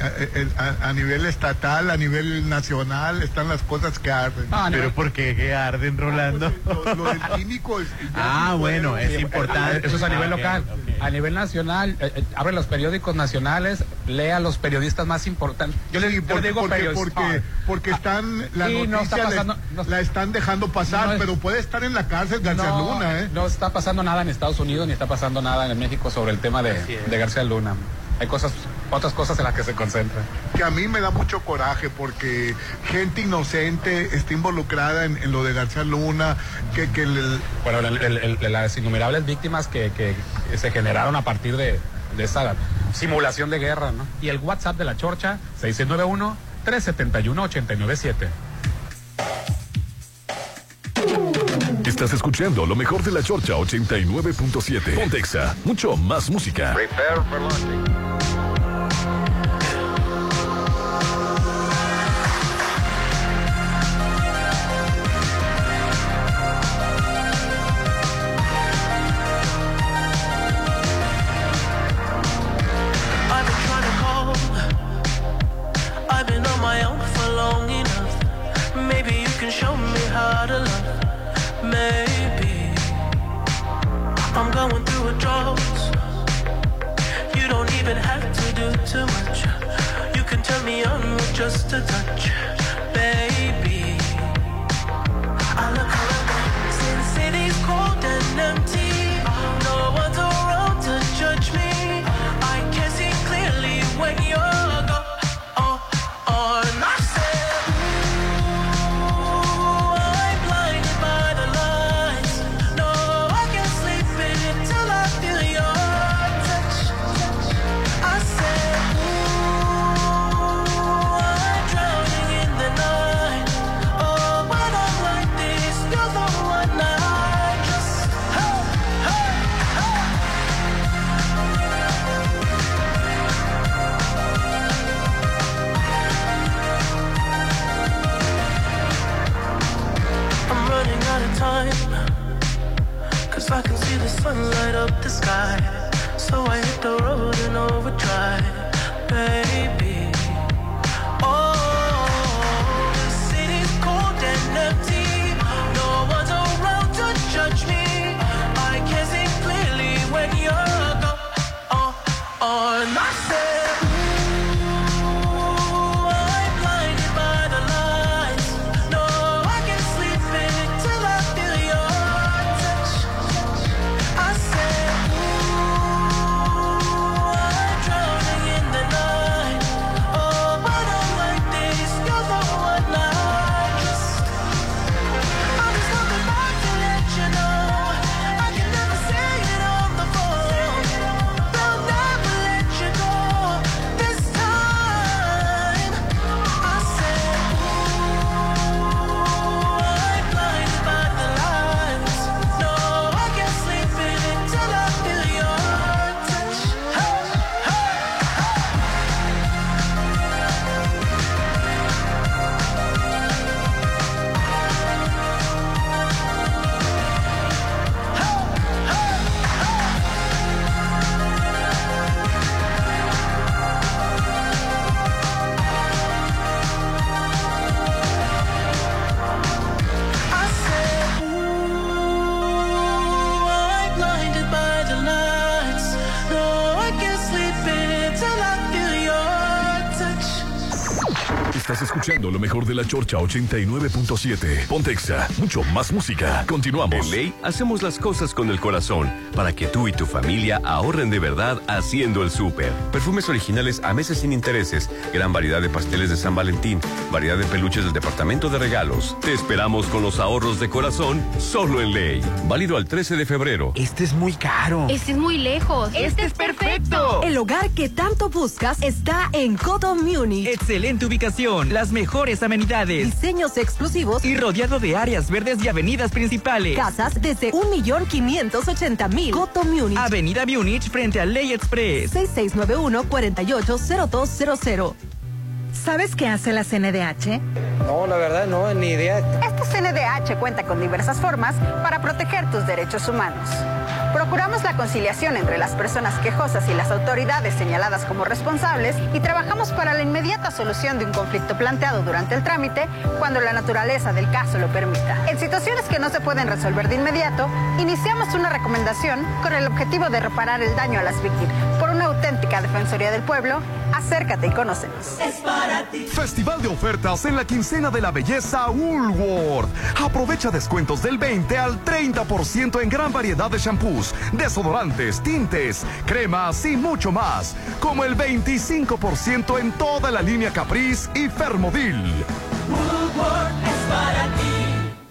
a, a- a nivel estatal, a nivel nacional, están las cosas que arden. Pero ¿por qué ¿Qué arden, Rolando? Lo, lo del químico es... Ah, bueno, es importante. Eso es a nivel Ah, local. A nivel nacional, eh, eh, abre los periódicos nacionales, lea a los periodistas más importantes. Yo le, Sí, porque, digo porque, periodistas. porque, porque están, la Sí, no noticia está pasando- no- la están dejando pasar, no es- pero puede estar en la cárcel García no, Luna, ¿eh? no está pasando nada en Estados Unidos ni está pasando nada en México sobre el tema de García Luna. Hay cosas, otras cosas en las que se concentra. Que a mí me da mucho coraje porque gente inocente está involucrada en, en lo de García Luna, que, que el- Bueno, el- el- el- las innumerables víctimas que, que se generaron a partir de, de esa simulación de guerra, ¿no? Y el WhatsApp de la Chorcha, 6691-371-897. Estás escuchando lo mejor de la Chorcha 89.7. Pontexa, mucho más música. Prepare for launching. De la Chorcha 89.7. Pontexa, mucho más música. Continuamos. En Ley hacemos las cosas con el corazón para que tú y tu familia ahorren de verdad haciendo el súper. Perfumes originales a meses sin intereses, gran variedad de pasteles de San Valentín, variedad de peluches del departamento de regalos. Te esperamos con los ahorros de corazón solo en Ley. Válido al 13 de febrero. Este es muy caro. Este es muy lejos. Este es perfecto ¡Perfecto! El hogar que tanto buscas está en Coto Munich. Excelente ubicación, las mejores amenidades. Diseños exclusivos y rodeado de áreas verdes y avenidas principales. Casas desde 1.580.000. Coto Munich. Avenida Munich frente a Ley Express. 6691-480200. ¿Sabes qué hace la CNDH? No, la verdad no, ni idea. Este CNDH cuenta con diversas formas para proteger tus derechos humanos. Procuramos la conciliación entre las personas quejosas y las autoridades señaladas como responsables y trabajamos para la inmediata solución de un conflicto planteado durante el trámite cuando la naturaleza del caso lo permita. En situaciones que no se pueden resolver de inmediato, iniciamos una recomendación con el objetivo de reparar el daño a las víctimas. Auténtica Defensoría del Pueblo, acércate y conócenos. Festival de ofertas en la quincena de la belleza Woolworth. Aprovecha descuentos del 20 al 30% en gran variedad de shampoos, desodorantes, tintes, cremas y mucho más. Como el 25% en toda la línea Caprice y Fermodil.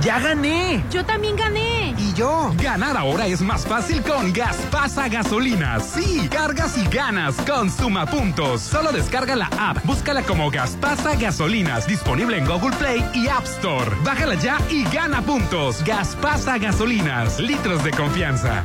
¡Ya gané! Yo también gané. ¿Y yo? Ganar ahora es más fácil con Gaspasa Gasolinas. Sí, cargas y ganas con Suma Puntos. Solo descarga la app, búscala como Gaspasa Gasolinas, disponible en Google Play y App Store. Bájala ya y gana puntos. Gaspasa Gasolinas, litros de confianza.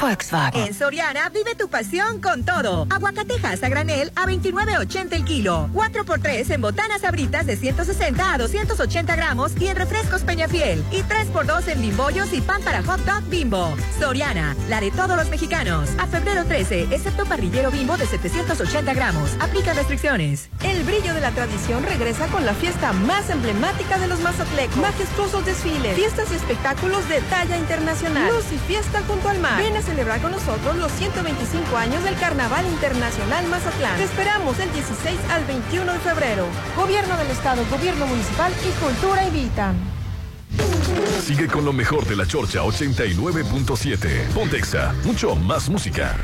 Volkswagen. En Soriana vive tu pasión con todo. Aguacatejas a granel a 29.80 el kilo. 4x3 en botanas abritas de 160 a 280 gramos y en refrescos Peñafiel. Y 3x2 en bimbollos y pan para hot dog bimbo. Soriana, la de todos los mexicanos. A febrero 13, excepto parrillero bimbo de 780 gramos. Aplica restricciones. El brillo de la tradición regresa con la fiesta más emblemática de los mazatlecos. Majestuosos desfiles, fiestas y espectáculos de talla internacional. Luz y fiesta junto al mar. Ven a celebrar con nosotros los 125 años del Carnaval Internacional Mazatlán. Te esperamos del 16 al 21 de febrero. Gobierno del Estado, Gobierno Municipal y Cultura invitan. Sigue con lo mejor de la Chorcha 89.7. Pontexa, mucho más música.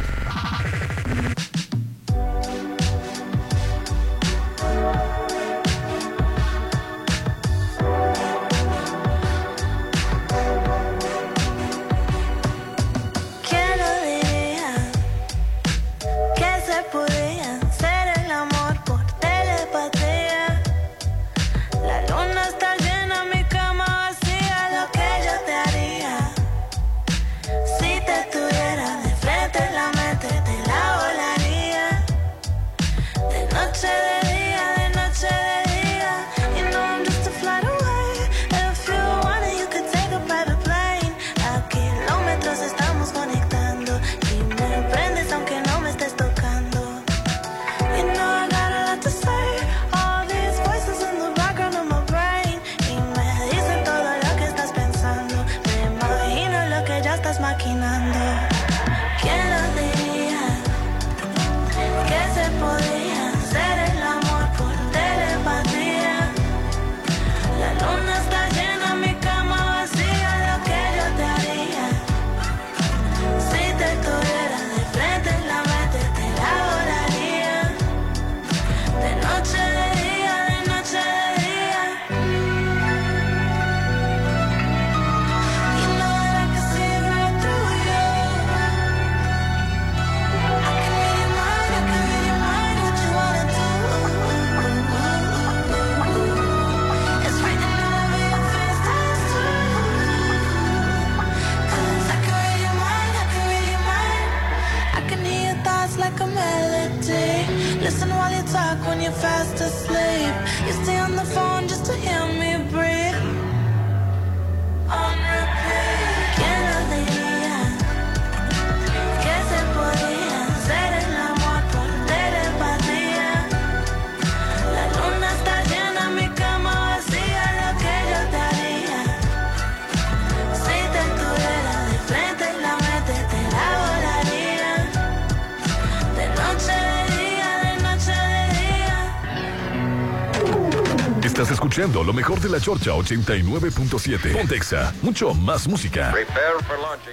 Escuchando lo mejor de la Chorcha 89.7. Pontexa, mucho más música. Prepare for launching.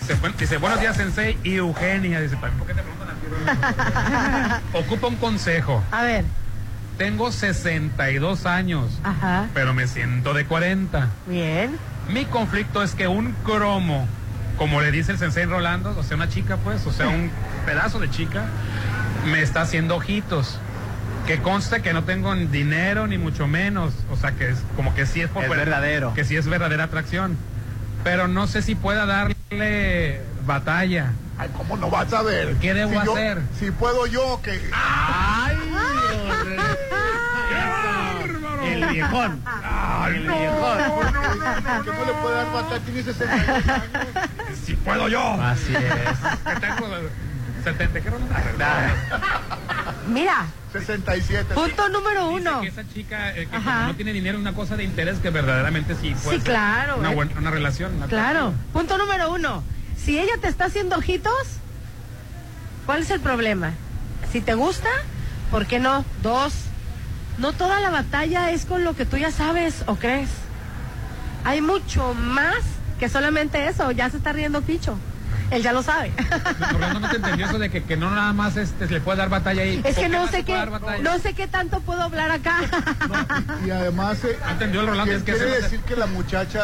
Dice, buen- dice, buenos días, Sensei y Eugenia. Dice, ¿para ¿por qué te preguntan a ti? Ocupa un consejo. A ver. Tengo 62 años, Ajá. pero me siento de 40. Bien. Mi conflicto es que un cromo, como le dice el Sensei Rolando, o sea, una chica, pues, o sea, un pedazo de chica, me está haciendo ojitos. Que conste que no tengo ni dinero ni mucho menos. O sea, que es como que sí es por Es fuera- verdadero. Que sí es verdadera atracción. Pero no sé si pueda darle batalla. Ay, ¿cómo no vas a ver? ¿Qué debo Si yo- hacer? Si puedo yo, que. ¡Ay! El viejón. ¡Ay, no! No, no, no, no, que no le puede dar batalla, tiene 62 años. Si puedo yo. Así es. Que tengo 70, ¿qué Rolando? Mira, 67. punto número Dice uno. que esa chica eh, que no tiene dinero, una cosa de interés que verdaderamente sí puede Sí, ser claro, Una, eh. buena, una relación. una Claro. Punto número uno. Si ella te está haciendo ojitos, ¿cuál es el problema? Si te gusta, ¿por qué no? Dos. No toda la batalla es con lo que tú ya sabes o crees. Hay mucho más que solamente eso. Ya se está riendo Picho. Él ya lo sabe. Rolando no te entendió eso de que, que no nada más este, le puede dar batalla ahí. Es ¿Por que no sé puede qué, no sé qué tanto puedo hablar acá. Y además. eh, entendió el Rolando, que- es que quiere se- decir que la muchacha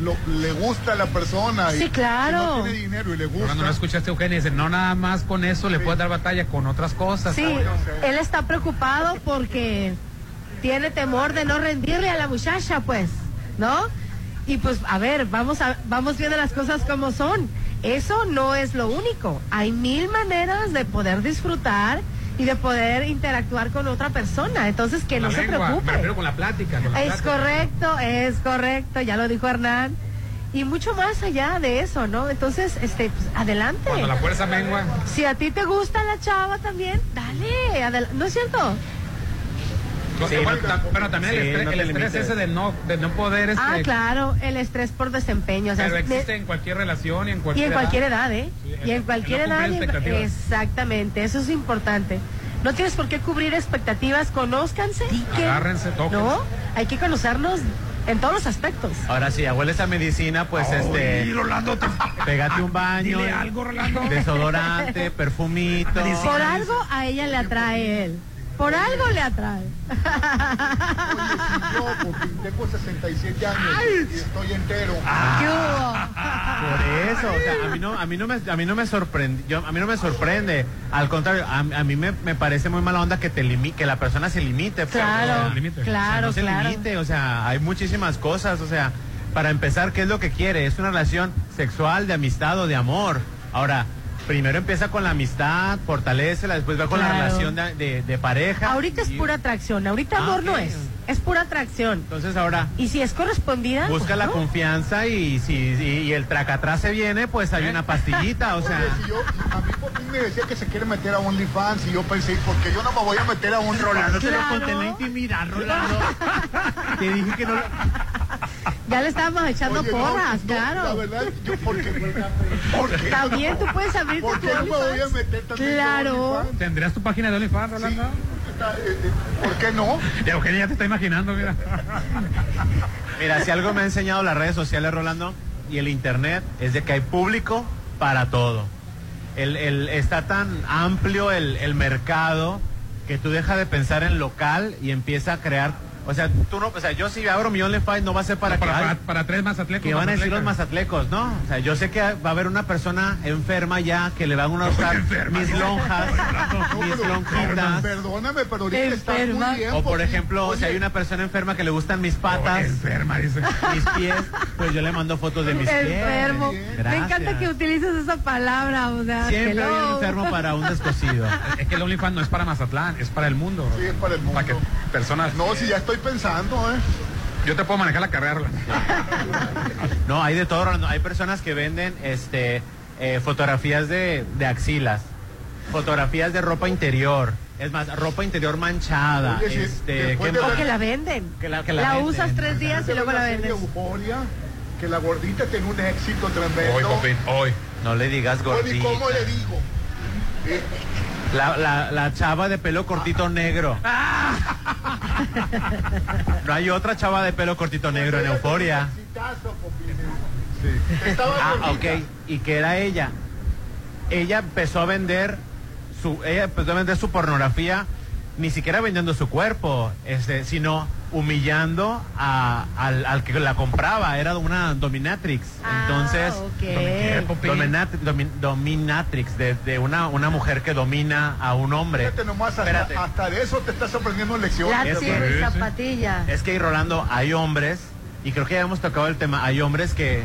lo- le gusta a la persona. y Sí, claro. Si no tiene dinero y le gusta. Rolando, no escuchaste a Eugenia, dice, no nada más con eso le puedes dar batalla, con otras cosas. Sí, él está preocupado porque tiene temor de no rendirle a la muchacha, pues, ¿no? Y pues, a ver, vamos a, vamos viendo las cosas como son. Eso no es lo único. Hay mil maneras de poder disfrutar y de poder interactuar con otra persona. Entonces, que no se preocupe. Refiero con la plática. con la Es plática. correcto, es correcto, ya lo dijo Hernán. Y mucho más allá de eso, ¿no? Entonces, este, pues, adelante. Cuando la fuerza mengua. Si a ti te gusta la chava también, dale, ¿no es cierto? Sí, bueno, ta- pero también el estrés, no el estrés ese de no, de no poder. Este, Ah, claro, el estrés por desempeño. O sea, Pero existe en cualquier relación y en y cualquier en cualquier edad, ¿eh? Sí, y en cualquier edad. y exactamente, eso es importante. No tienes por qué cubrir expectativas, conózcanse y que... Agárrense, tóquense. No, hay que conocernos en todos los aspectos. Ahora sí, hueles a medicina, pues este. Ay, Rolando, te- Pégate un baño. Dile algo, Rolando. Desodorante, perfumito. Por algo a ella le atrae él. Por algo le atrae. Yo, porque tengo 67 años y estoy entero. ¿Qué hubo? Por eso, o sea, a mí no, a mí no me, a mí no me sorprende, yo, a mí no me sorprende. Al contrario, a, a mí me, me parece muy mala onda que te limi- que la persona se limite. pues, Claro, o sea, limite. claro, o sea, no se claro. limite, o sea, hay muchísimas cosas, o sea, para empezar, ¿qué es lo que quiere? Es una relación sexual, de amistad o de amor. Ahora, primero empieza con la amistad, fortalecela, después va con la Claro. relación de, de- de pareja. Ahorita es pura atracción, ahorita Ah, amor no es, es pura atracción. Entonces ahora Y si es correspondida, busca pues, la no. confianza y si y, y el tracatrás se viene, pues hay una pastillita, o sea. Si yo, a mí por fin me decía que se quiere meter a OnlyFans y yo pensé, ¿por qué yo no me voy a meter a OnlyFans? Rolando, te lo Claro. conté en la intimidad, Rolando. Te dije que no lo... Ya le estábamos echando Oye, porras, no, claro. La verdad, yo, ¿por qué? ¿Por qué? También tú puedes abrirte ¿Por tu qué no me voy a meter también Claro. ¿Tendrías tu página de OnlyFans, Rolando? Eh, eh, ¿Por qué no? Ya Eugenia ya te está imaginando, mira. Mira, si algo me ha enseñado las redes sociales, Rolando, y el internet, es de que hay público para todo. El, el- está tan amplio el, el mercado que tú dejas de pensar en local y empieza a crear. O sea, tú no, o sea, yo si abro mi OnlyFans no va a ser para, Para, que, para, para tres más atletas. que van a decir los mazatlecos, ¿no? O sea, yo sé que va a haber una persona enferma ya que le van a usar mis lonjas, mis lonjitas. Perdóname, pero ahorita muy bien. O por ejemplo, si oye, hay una persona enferma que le gustan mis patas, Enferma, dice. mis pies, pues yo le mando fotos de mis pies. Enfermo. Me encanta que utilices esa palabra, o sea, Siempre hay un enfermo para un descosido. Es que el OnlyFans no es para Mazatlán, es para el mundo. Sí, es para el mundo. Para que personas. No, si ya estoy pensando, ¿eh? Yo te puedo manejar la carrera. No, hay de todo. Rolando. Hay personas que venden este eh, fotografías de, de axilas, fotografías de ropa interior. Es más, ropa interior manchada. Oye, este, después ¿qué de O más? que la venden. Que la- que la la venden. usas tres días y luego la vendes. Euforia, que la gordita tiene un éxito tremendo. Hoy, Popín, hoy. No le digas Oye, gordita. ¿cómo le digo? Eh, La, la, la chava de pelo cortito negro. No hay otra chava de pelo cortito negro en Euforia. Ah, ok. Y que era ella. Ella empezó a vender su, ella empezó a vender su pornografía, ni siquiera vendiendo su cuerpo, este, sino humillando a- al, al que la compraba. Era una dominatrix. Entonces, dominat- domi- dominatrix, de, de una, una mujer que domina a un hombre. Fíjate nomás, hasta, hasta de eso te estás aprendiendo lecciones. Zapatilla. Es que, Rolando, hay hombres, y creo que ya hemos tocado el tema, hay hombres que,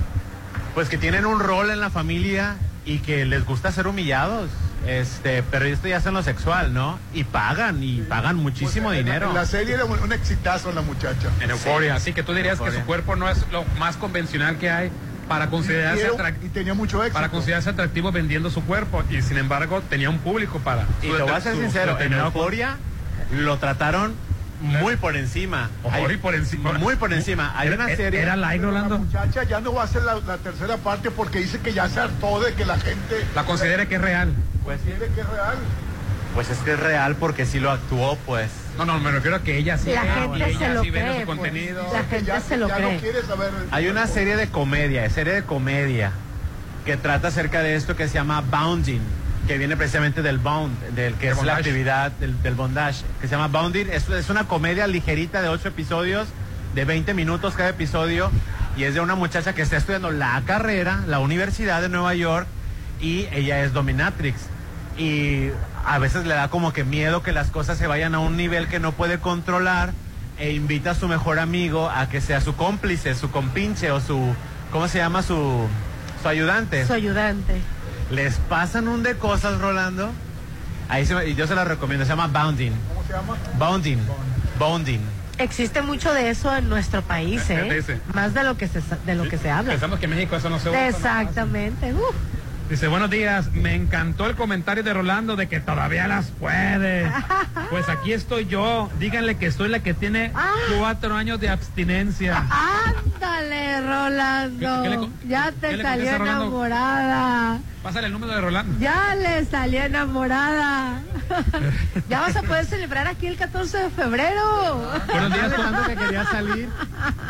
pues que tienen un rol en la familia y que les gusta ser humillados. Este, pero esto ya es en lo sexual, ¿no? Y pagan, y pagan muchísimo la- dinero. La serie era un, un exitazo la muchacha. En euforia. Así que tú dirías que su cuerpo no es lo más convencional que hay para considerarse, Y era- atrac- y tenía mucho éxito. para considerarse atractivo vendiendo su cuerpo. Y sin embargo, tenía un público para. Y te voy a ser su- sincero, su en Euforia lo trataron muy por encima. Ojo, y por encima. Muy por encima. Hay Era- una serie... era like, Rolando. La muchacha ya no va a hacer la, la tercera parte porque dice que ya se hartó de que la gente La considere que es real. Pues, que es real. pues es que es real porque sí lo actuó, pues. No, no, me refiero a que ella sí, La ve, gente y ella se lo sí vende cree, su pues. contenido. La gente ya, se lo ya cree. no quiere saber. Hay una serie de comedia, serie de comedia, que trata acerca de esto que se llama bounding, que viene precisamente del bound, del que es la actividad del, del bondage, que se llama bounding. Es, es una comedia ligerita de ocho episodios, de 20 minutos cada episodio, y es de una muchacha que está estudiando la carrera, la Universidad de Nueva York, y ella es dominatrix. Y a veces le da como que miedo que las cosas se vayan a un nivel que no puede controlar e invita a su mejor amigo a que sea su cómplice, su compinche o su, ¿cómo se llama? Su, su ayudante. Su ayudante. Les pasan un de cosas, Rolando. Ahí se, y yo se la recomiendo, se llama Bounding. ¿Cómo se llama? Bounding. Bounding. Existe mucho de eso en nuestro país, ¿eh? Más de lo que se, de lo que se habla. Pensamos que en México eso no se usa. Exactamente. Uf. Dice, buenos días, me encantó el comentario de Rolando de que todavía las puede. Pues aquí estoy yo, díganle que soy la que tiene Ah. cuatro años de abstinencia. Ándale, Rolando. ¿Qué- qué le co- ya te le salió Rolando? enamorada. Pásale el número de Rolando. Ya le salió enamorada. ya vas a poder celebrar aquí el 14 de febrero. Buenos días, Tanto que quería salir.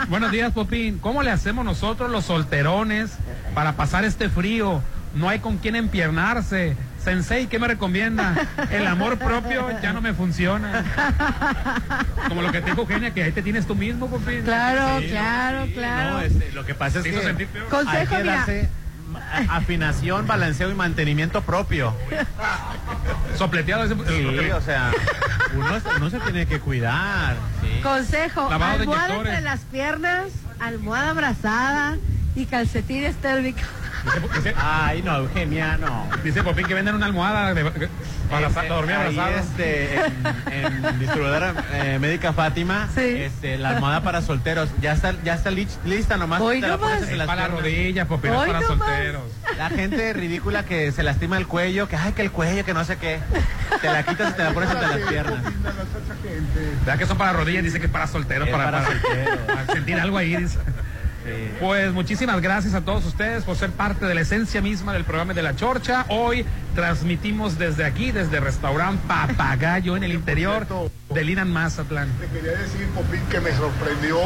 Buenos días, Popín. ¿Cómo le hacemos nosotros los solterones para pasar este frío? No hay con quién empiernarse. Sensei, ¿qué me recomienda? El amor propio ya no me funciona. Como lo que te dijo Eugenia, que ahí te tienes tú mismo, Popín. Claro, Sí, claro, sí, claro. No, este, lo que pasa es que. Consejo, hay que darse afinación, balanceo y mantenimiento propio. Sopleteado ese. Sí, o sea, uno, uno se tiene que cuidar. sí. Consejo, Lavado de almohada inyectores. entre las piernas, almohada abrazada y calcetines térmicos. Dice, dice- Ay, no, Eugenia, no. dice Popín que venden una almohada de, para Este, dormir ahí, abrazado. este, en, en distribuidora eh, médica Fátima, Sí. este, la almohada para solteros, ya está, ya está lich- lista, nomás Hoy te la pones en Es las para rodillas, no para solteros. La gente ridícula que se lastima el cuello, que ay, que el cuello, que no sé qué. Te la quitas y te la pones entre las piernas. ¿Verdad que son para rodillas? Dice que es para solteros, Es para, para para- solteros. para sentir algo ahí. dice. Pues muchísimas gracias a todos ustedes por ser parte de la esencia misma del programa de La Chorcha. Hoy transmitimos desde aquí, desde Restaurant Papagayo en el interior del Inan Mazatlán. Te quería decir, Popín, que me sorprendió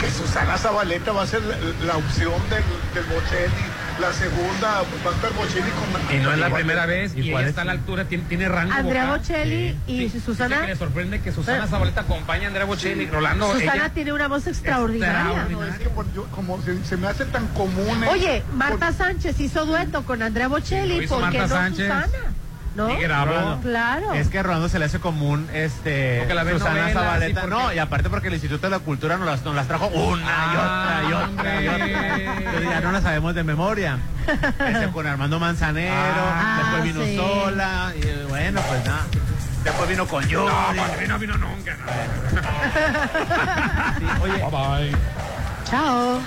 que Susana Zabaleta va a ser la, la opción del, del Bocelli. La segunda va a estar Bocelli con... Y no es la primera vez, y, cuál está a la altura, tiene, tiene rango Andrea vocal. Bocelli y Sí. Susana. Le sorprende que Susana Pero- Zabaleta acompaña a Andrea Bocelli. Rolando, Susana ella- tiene una voz extraordinaria. No, es que por- yo- como se, se me hace tan común... eh, Oye, Marta por- Sánchez hizo dueto con Andrea Sí, Bocelli, hizo ¿por qué Marta no Sánchez. Susana? ¿No? Y grabó. Claro. Es que a Rolando se le hace común este Porque la Susana Zabaleta. porque- No, y aparte porque el Instituto de la Cultura nos las, nos las trajo una y otra y otra y otra. Entonces ya no las sabemos de memoria. Empezó con Armando Manzanero, Ah, después vino sí. sola, y bueno, pues nada. Después vino con yo. No, cuando vino, vino nunca. oye, Bye bye. Chao.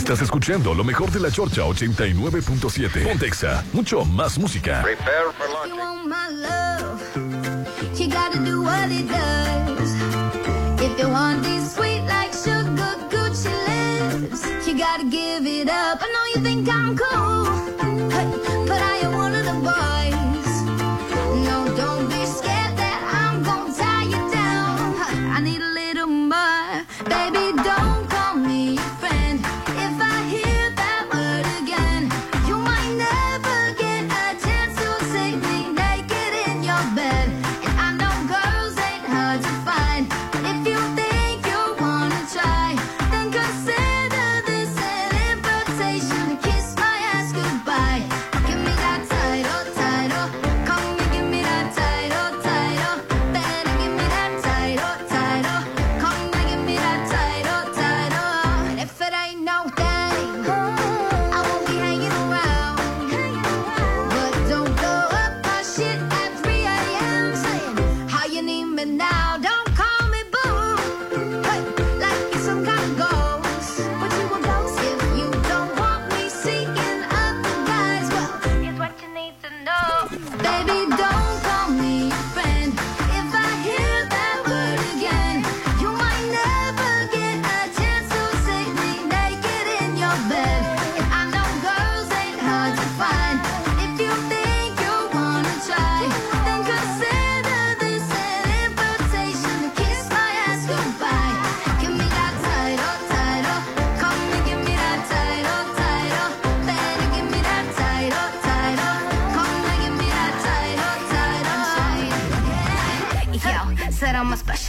Estás escuchando lo mejor de la Chorcha 89.7. Pontexa, mucho más música. Prepare for You launching. want my love, you gotta do what it does. If you want these sweet like sugar Gucci lips, you gotta give it up. I know you think I'm cool,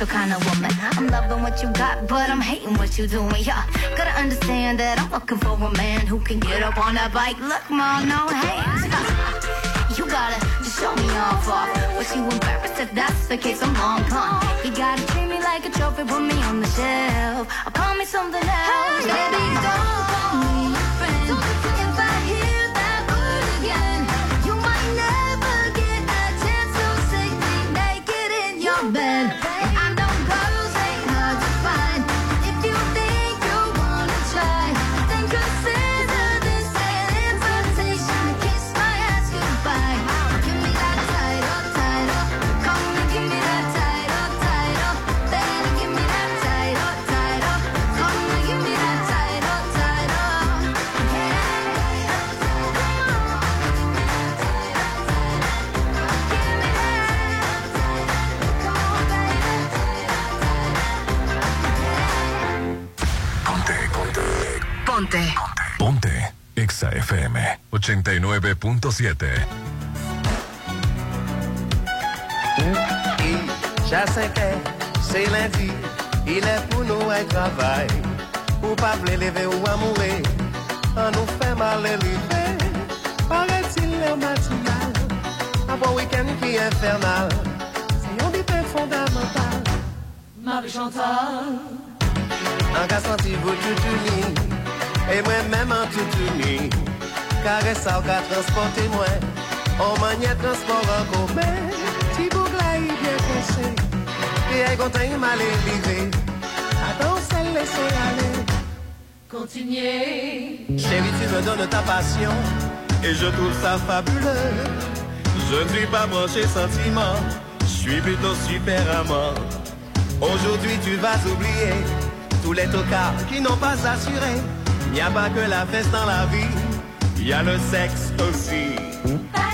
special kind of woman. I'm loving what you got, but I'm hating what you doing. Yeah, gotta understand that I'm looking for a man who can get up on that bike. Look, mom, no hands. You gotta just show me off off. Was you embarrassed if that's the case? I'm long gone. You gotta treat me like a trophy, put me on the shelf. Or call me something else. Baby, don't call me FM 89.7. Ja cinq heures, c'est lundi, il est pour nous un travail. Ou pas vle lever ou amourer, on nous fait mal élevé. Paraît-il le matinal, un bon week-end qui est infernal. C'est un bipé fondamental. Marie-Chantal. Un gars senti vous tout uni, et moi-même en tout Karesa ou ka transporte mwen Ou manye transport an komen Ti bouk la yi byen konshe Pi ay kontan yi male vive Atan ou sel lese ale Kontinye tu me donne ta passion. Et je trouve ça fabuleux. Je ne suis pas branché sentiment. Je suis plutôt super amant. Aujourd'hui tu vas oublier Tous les tocards qui n'ont pas assuré. Il n'y a pas que la fesse dans la vie. Il y a le sexe aussi. Mm.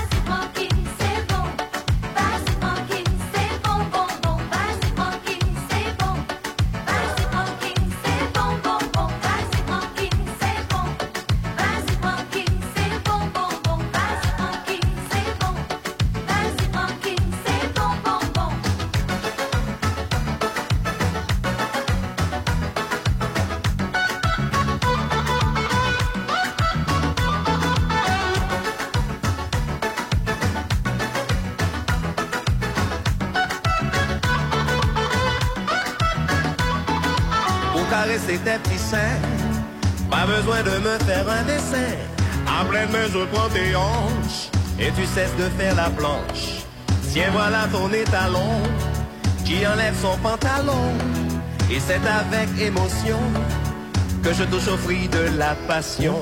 Pas besoin de me faire un dessin. Après main, je prends tes hanches et tu cesses de faire la planche. Tiens, voilà ton étalon qui enlève son pantalon. Et c'est avec émotion que je touche au fruit de la passion.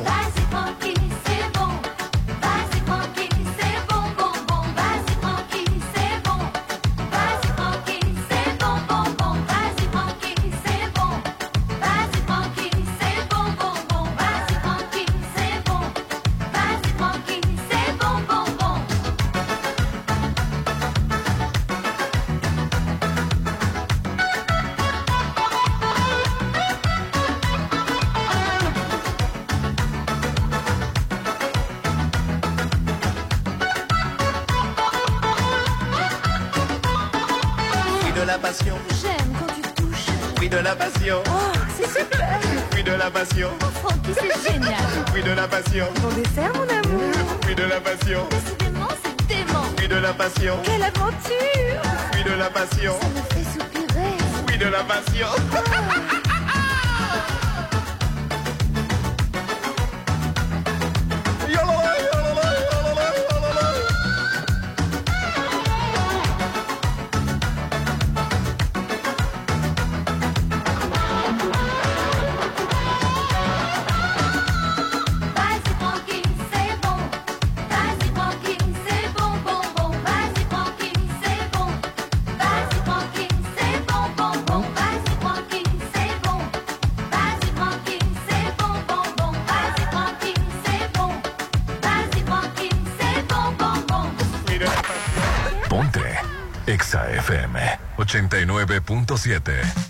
89.7.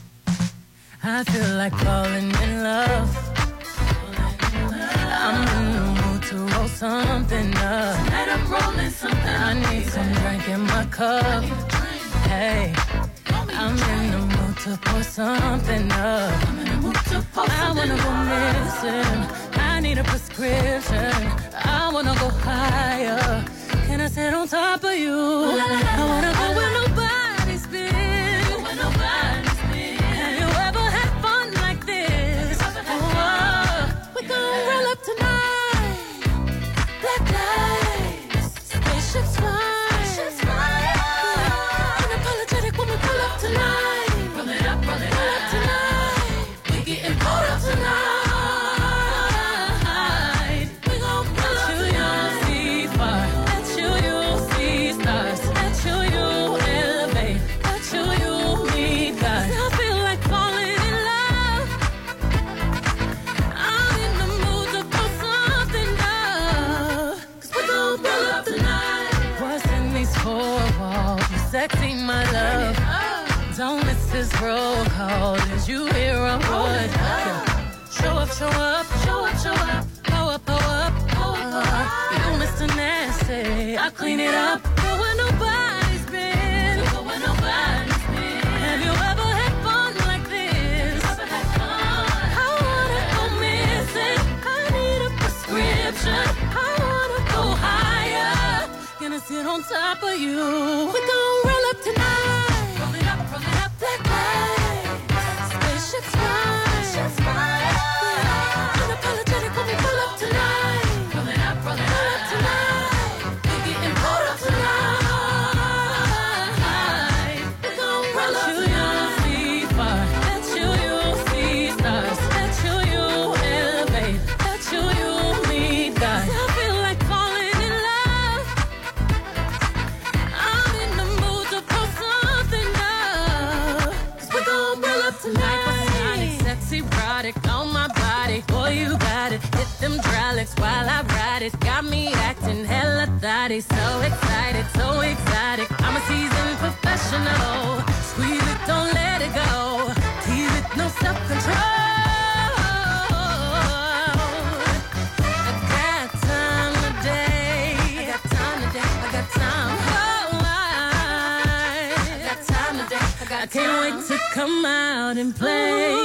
I feel like falling in love. I'm in the mood to roll something up. Tonight I'm rolling something I need some drink in my cup. Clean it up. Go where nobody's been. Go where nobody's been. Have you ever had fun like this? I wanna go missing. I need a prescription. I wanna go higher. Gonna sit on top of you. We gon' seasoned professional. Squeeze it, don't let it go. Tease it, no self control. I got time today. I got time today. I got time. Oh, I got time today. I got I can't wait to come out and play. Ooh,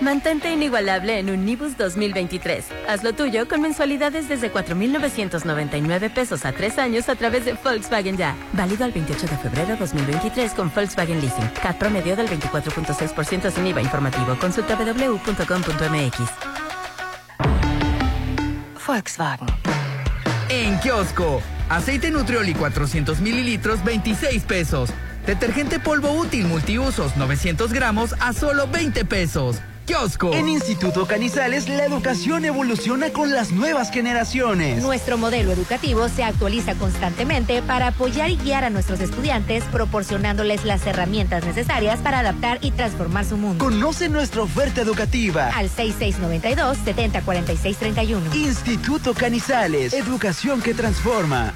Mantente inigualable en Unibus 2023. Haz lo tuyo con mensualidades desde 4,999 pesos a tres años a través de Volkswagen Ya. Válido al 28 de febrero 2023 con Volkswagen Leasing. CAT promedio del 24.6% sin IVA informativo. Consulta www.com.mx. Volkswagen. En kiosco, aceite Nutrioli 400 mililitros 26 pesos. Detergente polvo útil multiusos 900 gramos a solo 20 pesos. Kiosco. En Instituto Canizales la educación evoluciona con las nuevas generaciones. Nuestro modelo educativo se actualiza constantemente para apoyar y guiar a nuestros estudiantes, proporcionándoles las herramientas necesarias para adaptar y transformar su mundo. Conoce nuestra oferta educativa. Al 6692-704631. Instituto Canizales, educación que transforma.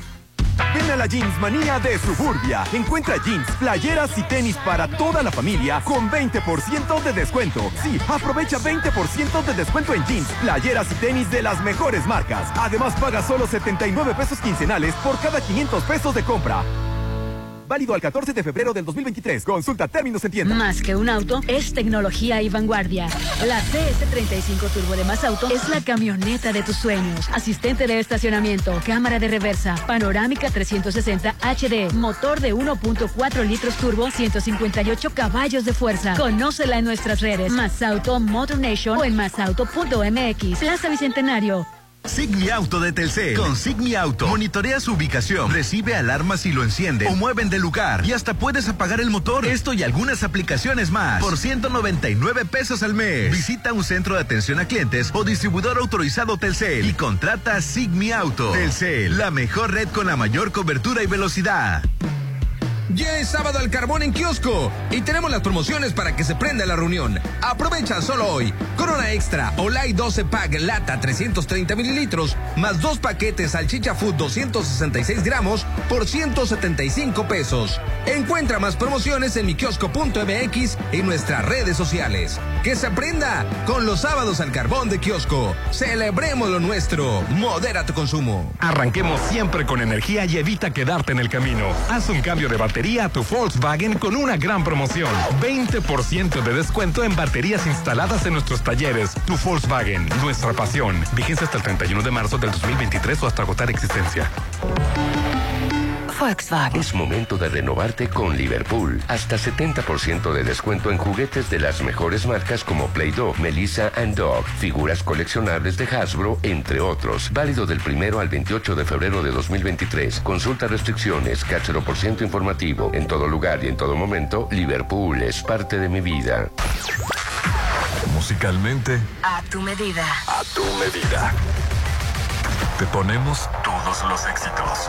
Ven a la Jeans Manía de Suburbia. Encuentra jeans, playeras y tenis para toda la familia con 20% de descuento. Sí, aprovecha 20% de descuento en jeans, playeras y tenis de las mejores marcas. Además, paga solo 79 pesos quincenales por cada 500 pesos de compra. Válido al 14 de febrero del 2023. Consulta términos en tienda. Más que un auto, es tecnología y vanguardia. La CS35 Turbo de Más Auto es la camioneta de tus sueños. Asistente de estacionamiento, cámara de reversa, panorámica 360 HD, motor de 1.4 litros turbo, 158 caballos de fuerza. Conócela en nuestras redes. Más Auto Motor Nation o en masauto.mx. Plaza Bicentenario. Sigmi Auto de Telcel. Con Sigmi Auto, monitorea su ubicación, recibe alarmas si lo enciende o mueven de lugar y hasta puedes apagar el motor. Esto y algunas aplicaciones más por 199 pesos al mes. Visita un centro de atención a clientes o distribuidor autorizado Telcel y contrata Sigmi Auto. Telcel, la mejor red con la mayor cobertura y velocidad. Ya es sábado al carbón en kiosco y tenemos las promociones para que se prenda la reunión. Aprovecha solo hoy. Corona Extra Olay 12 Pack Lata 330 mililitros más dos paquetes salchicha food 266 gramos por 175 pesos. Encuentra más promociones en mikiosco.mx y nuestras redes sociales. Que se prenda con los sábados al carbón de kiosco. Celebremos lo nuestro. Modera tu consumo. Arranquemos siempre con energía y evita quedarte en el camino. Haz un cambio de batería a tu Volkswagen con una gran promoción. 20% de descuento en baterías instaladas en nuestros talleres. Tu Volkswagen, nuestra pasión. Vigencia hasta el 31 de marzo del 2023 o hasta agotar existencia. Volkswagen. Es momento de renovarte con Liverpool. Hasta 70% de descuento en juguetes de las mejores marcas como Play-Doh, Melissa and Dog, figuras coleccionables de Hasbro, entre otros. Válido del primero al 28 de febrero de 2023. Consulta restricciones, cáchero por ciento informativo. En todo lugar y en todo momento, Liverpool es parte de mi vida. Musicalmente, A tu medida. a tu medida. Te ponemos todos los éxitos.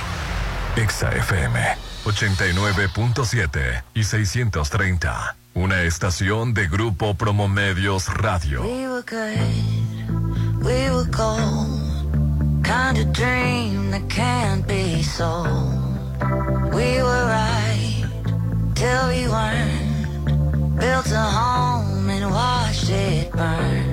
Exa FM 89.7 y 630. Una estación de Grupo Promomedios Radio. We were good, we were gold. Kind of dream that can't be sold. We were right till we weren't. Built a home and watched it burn.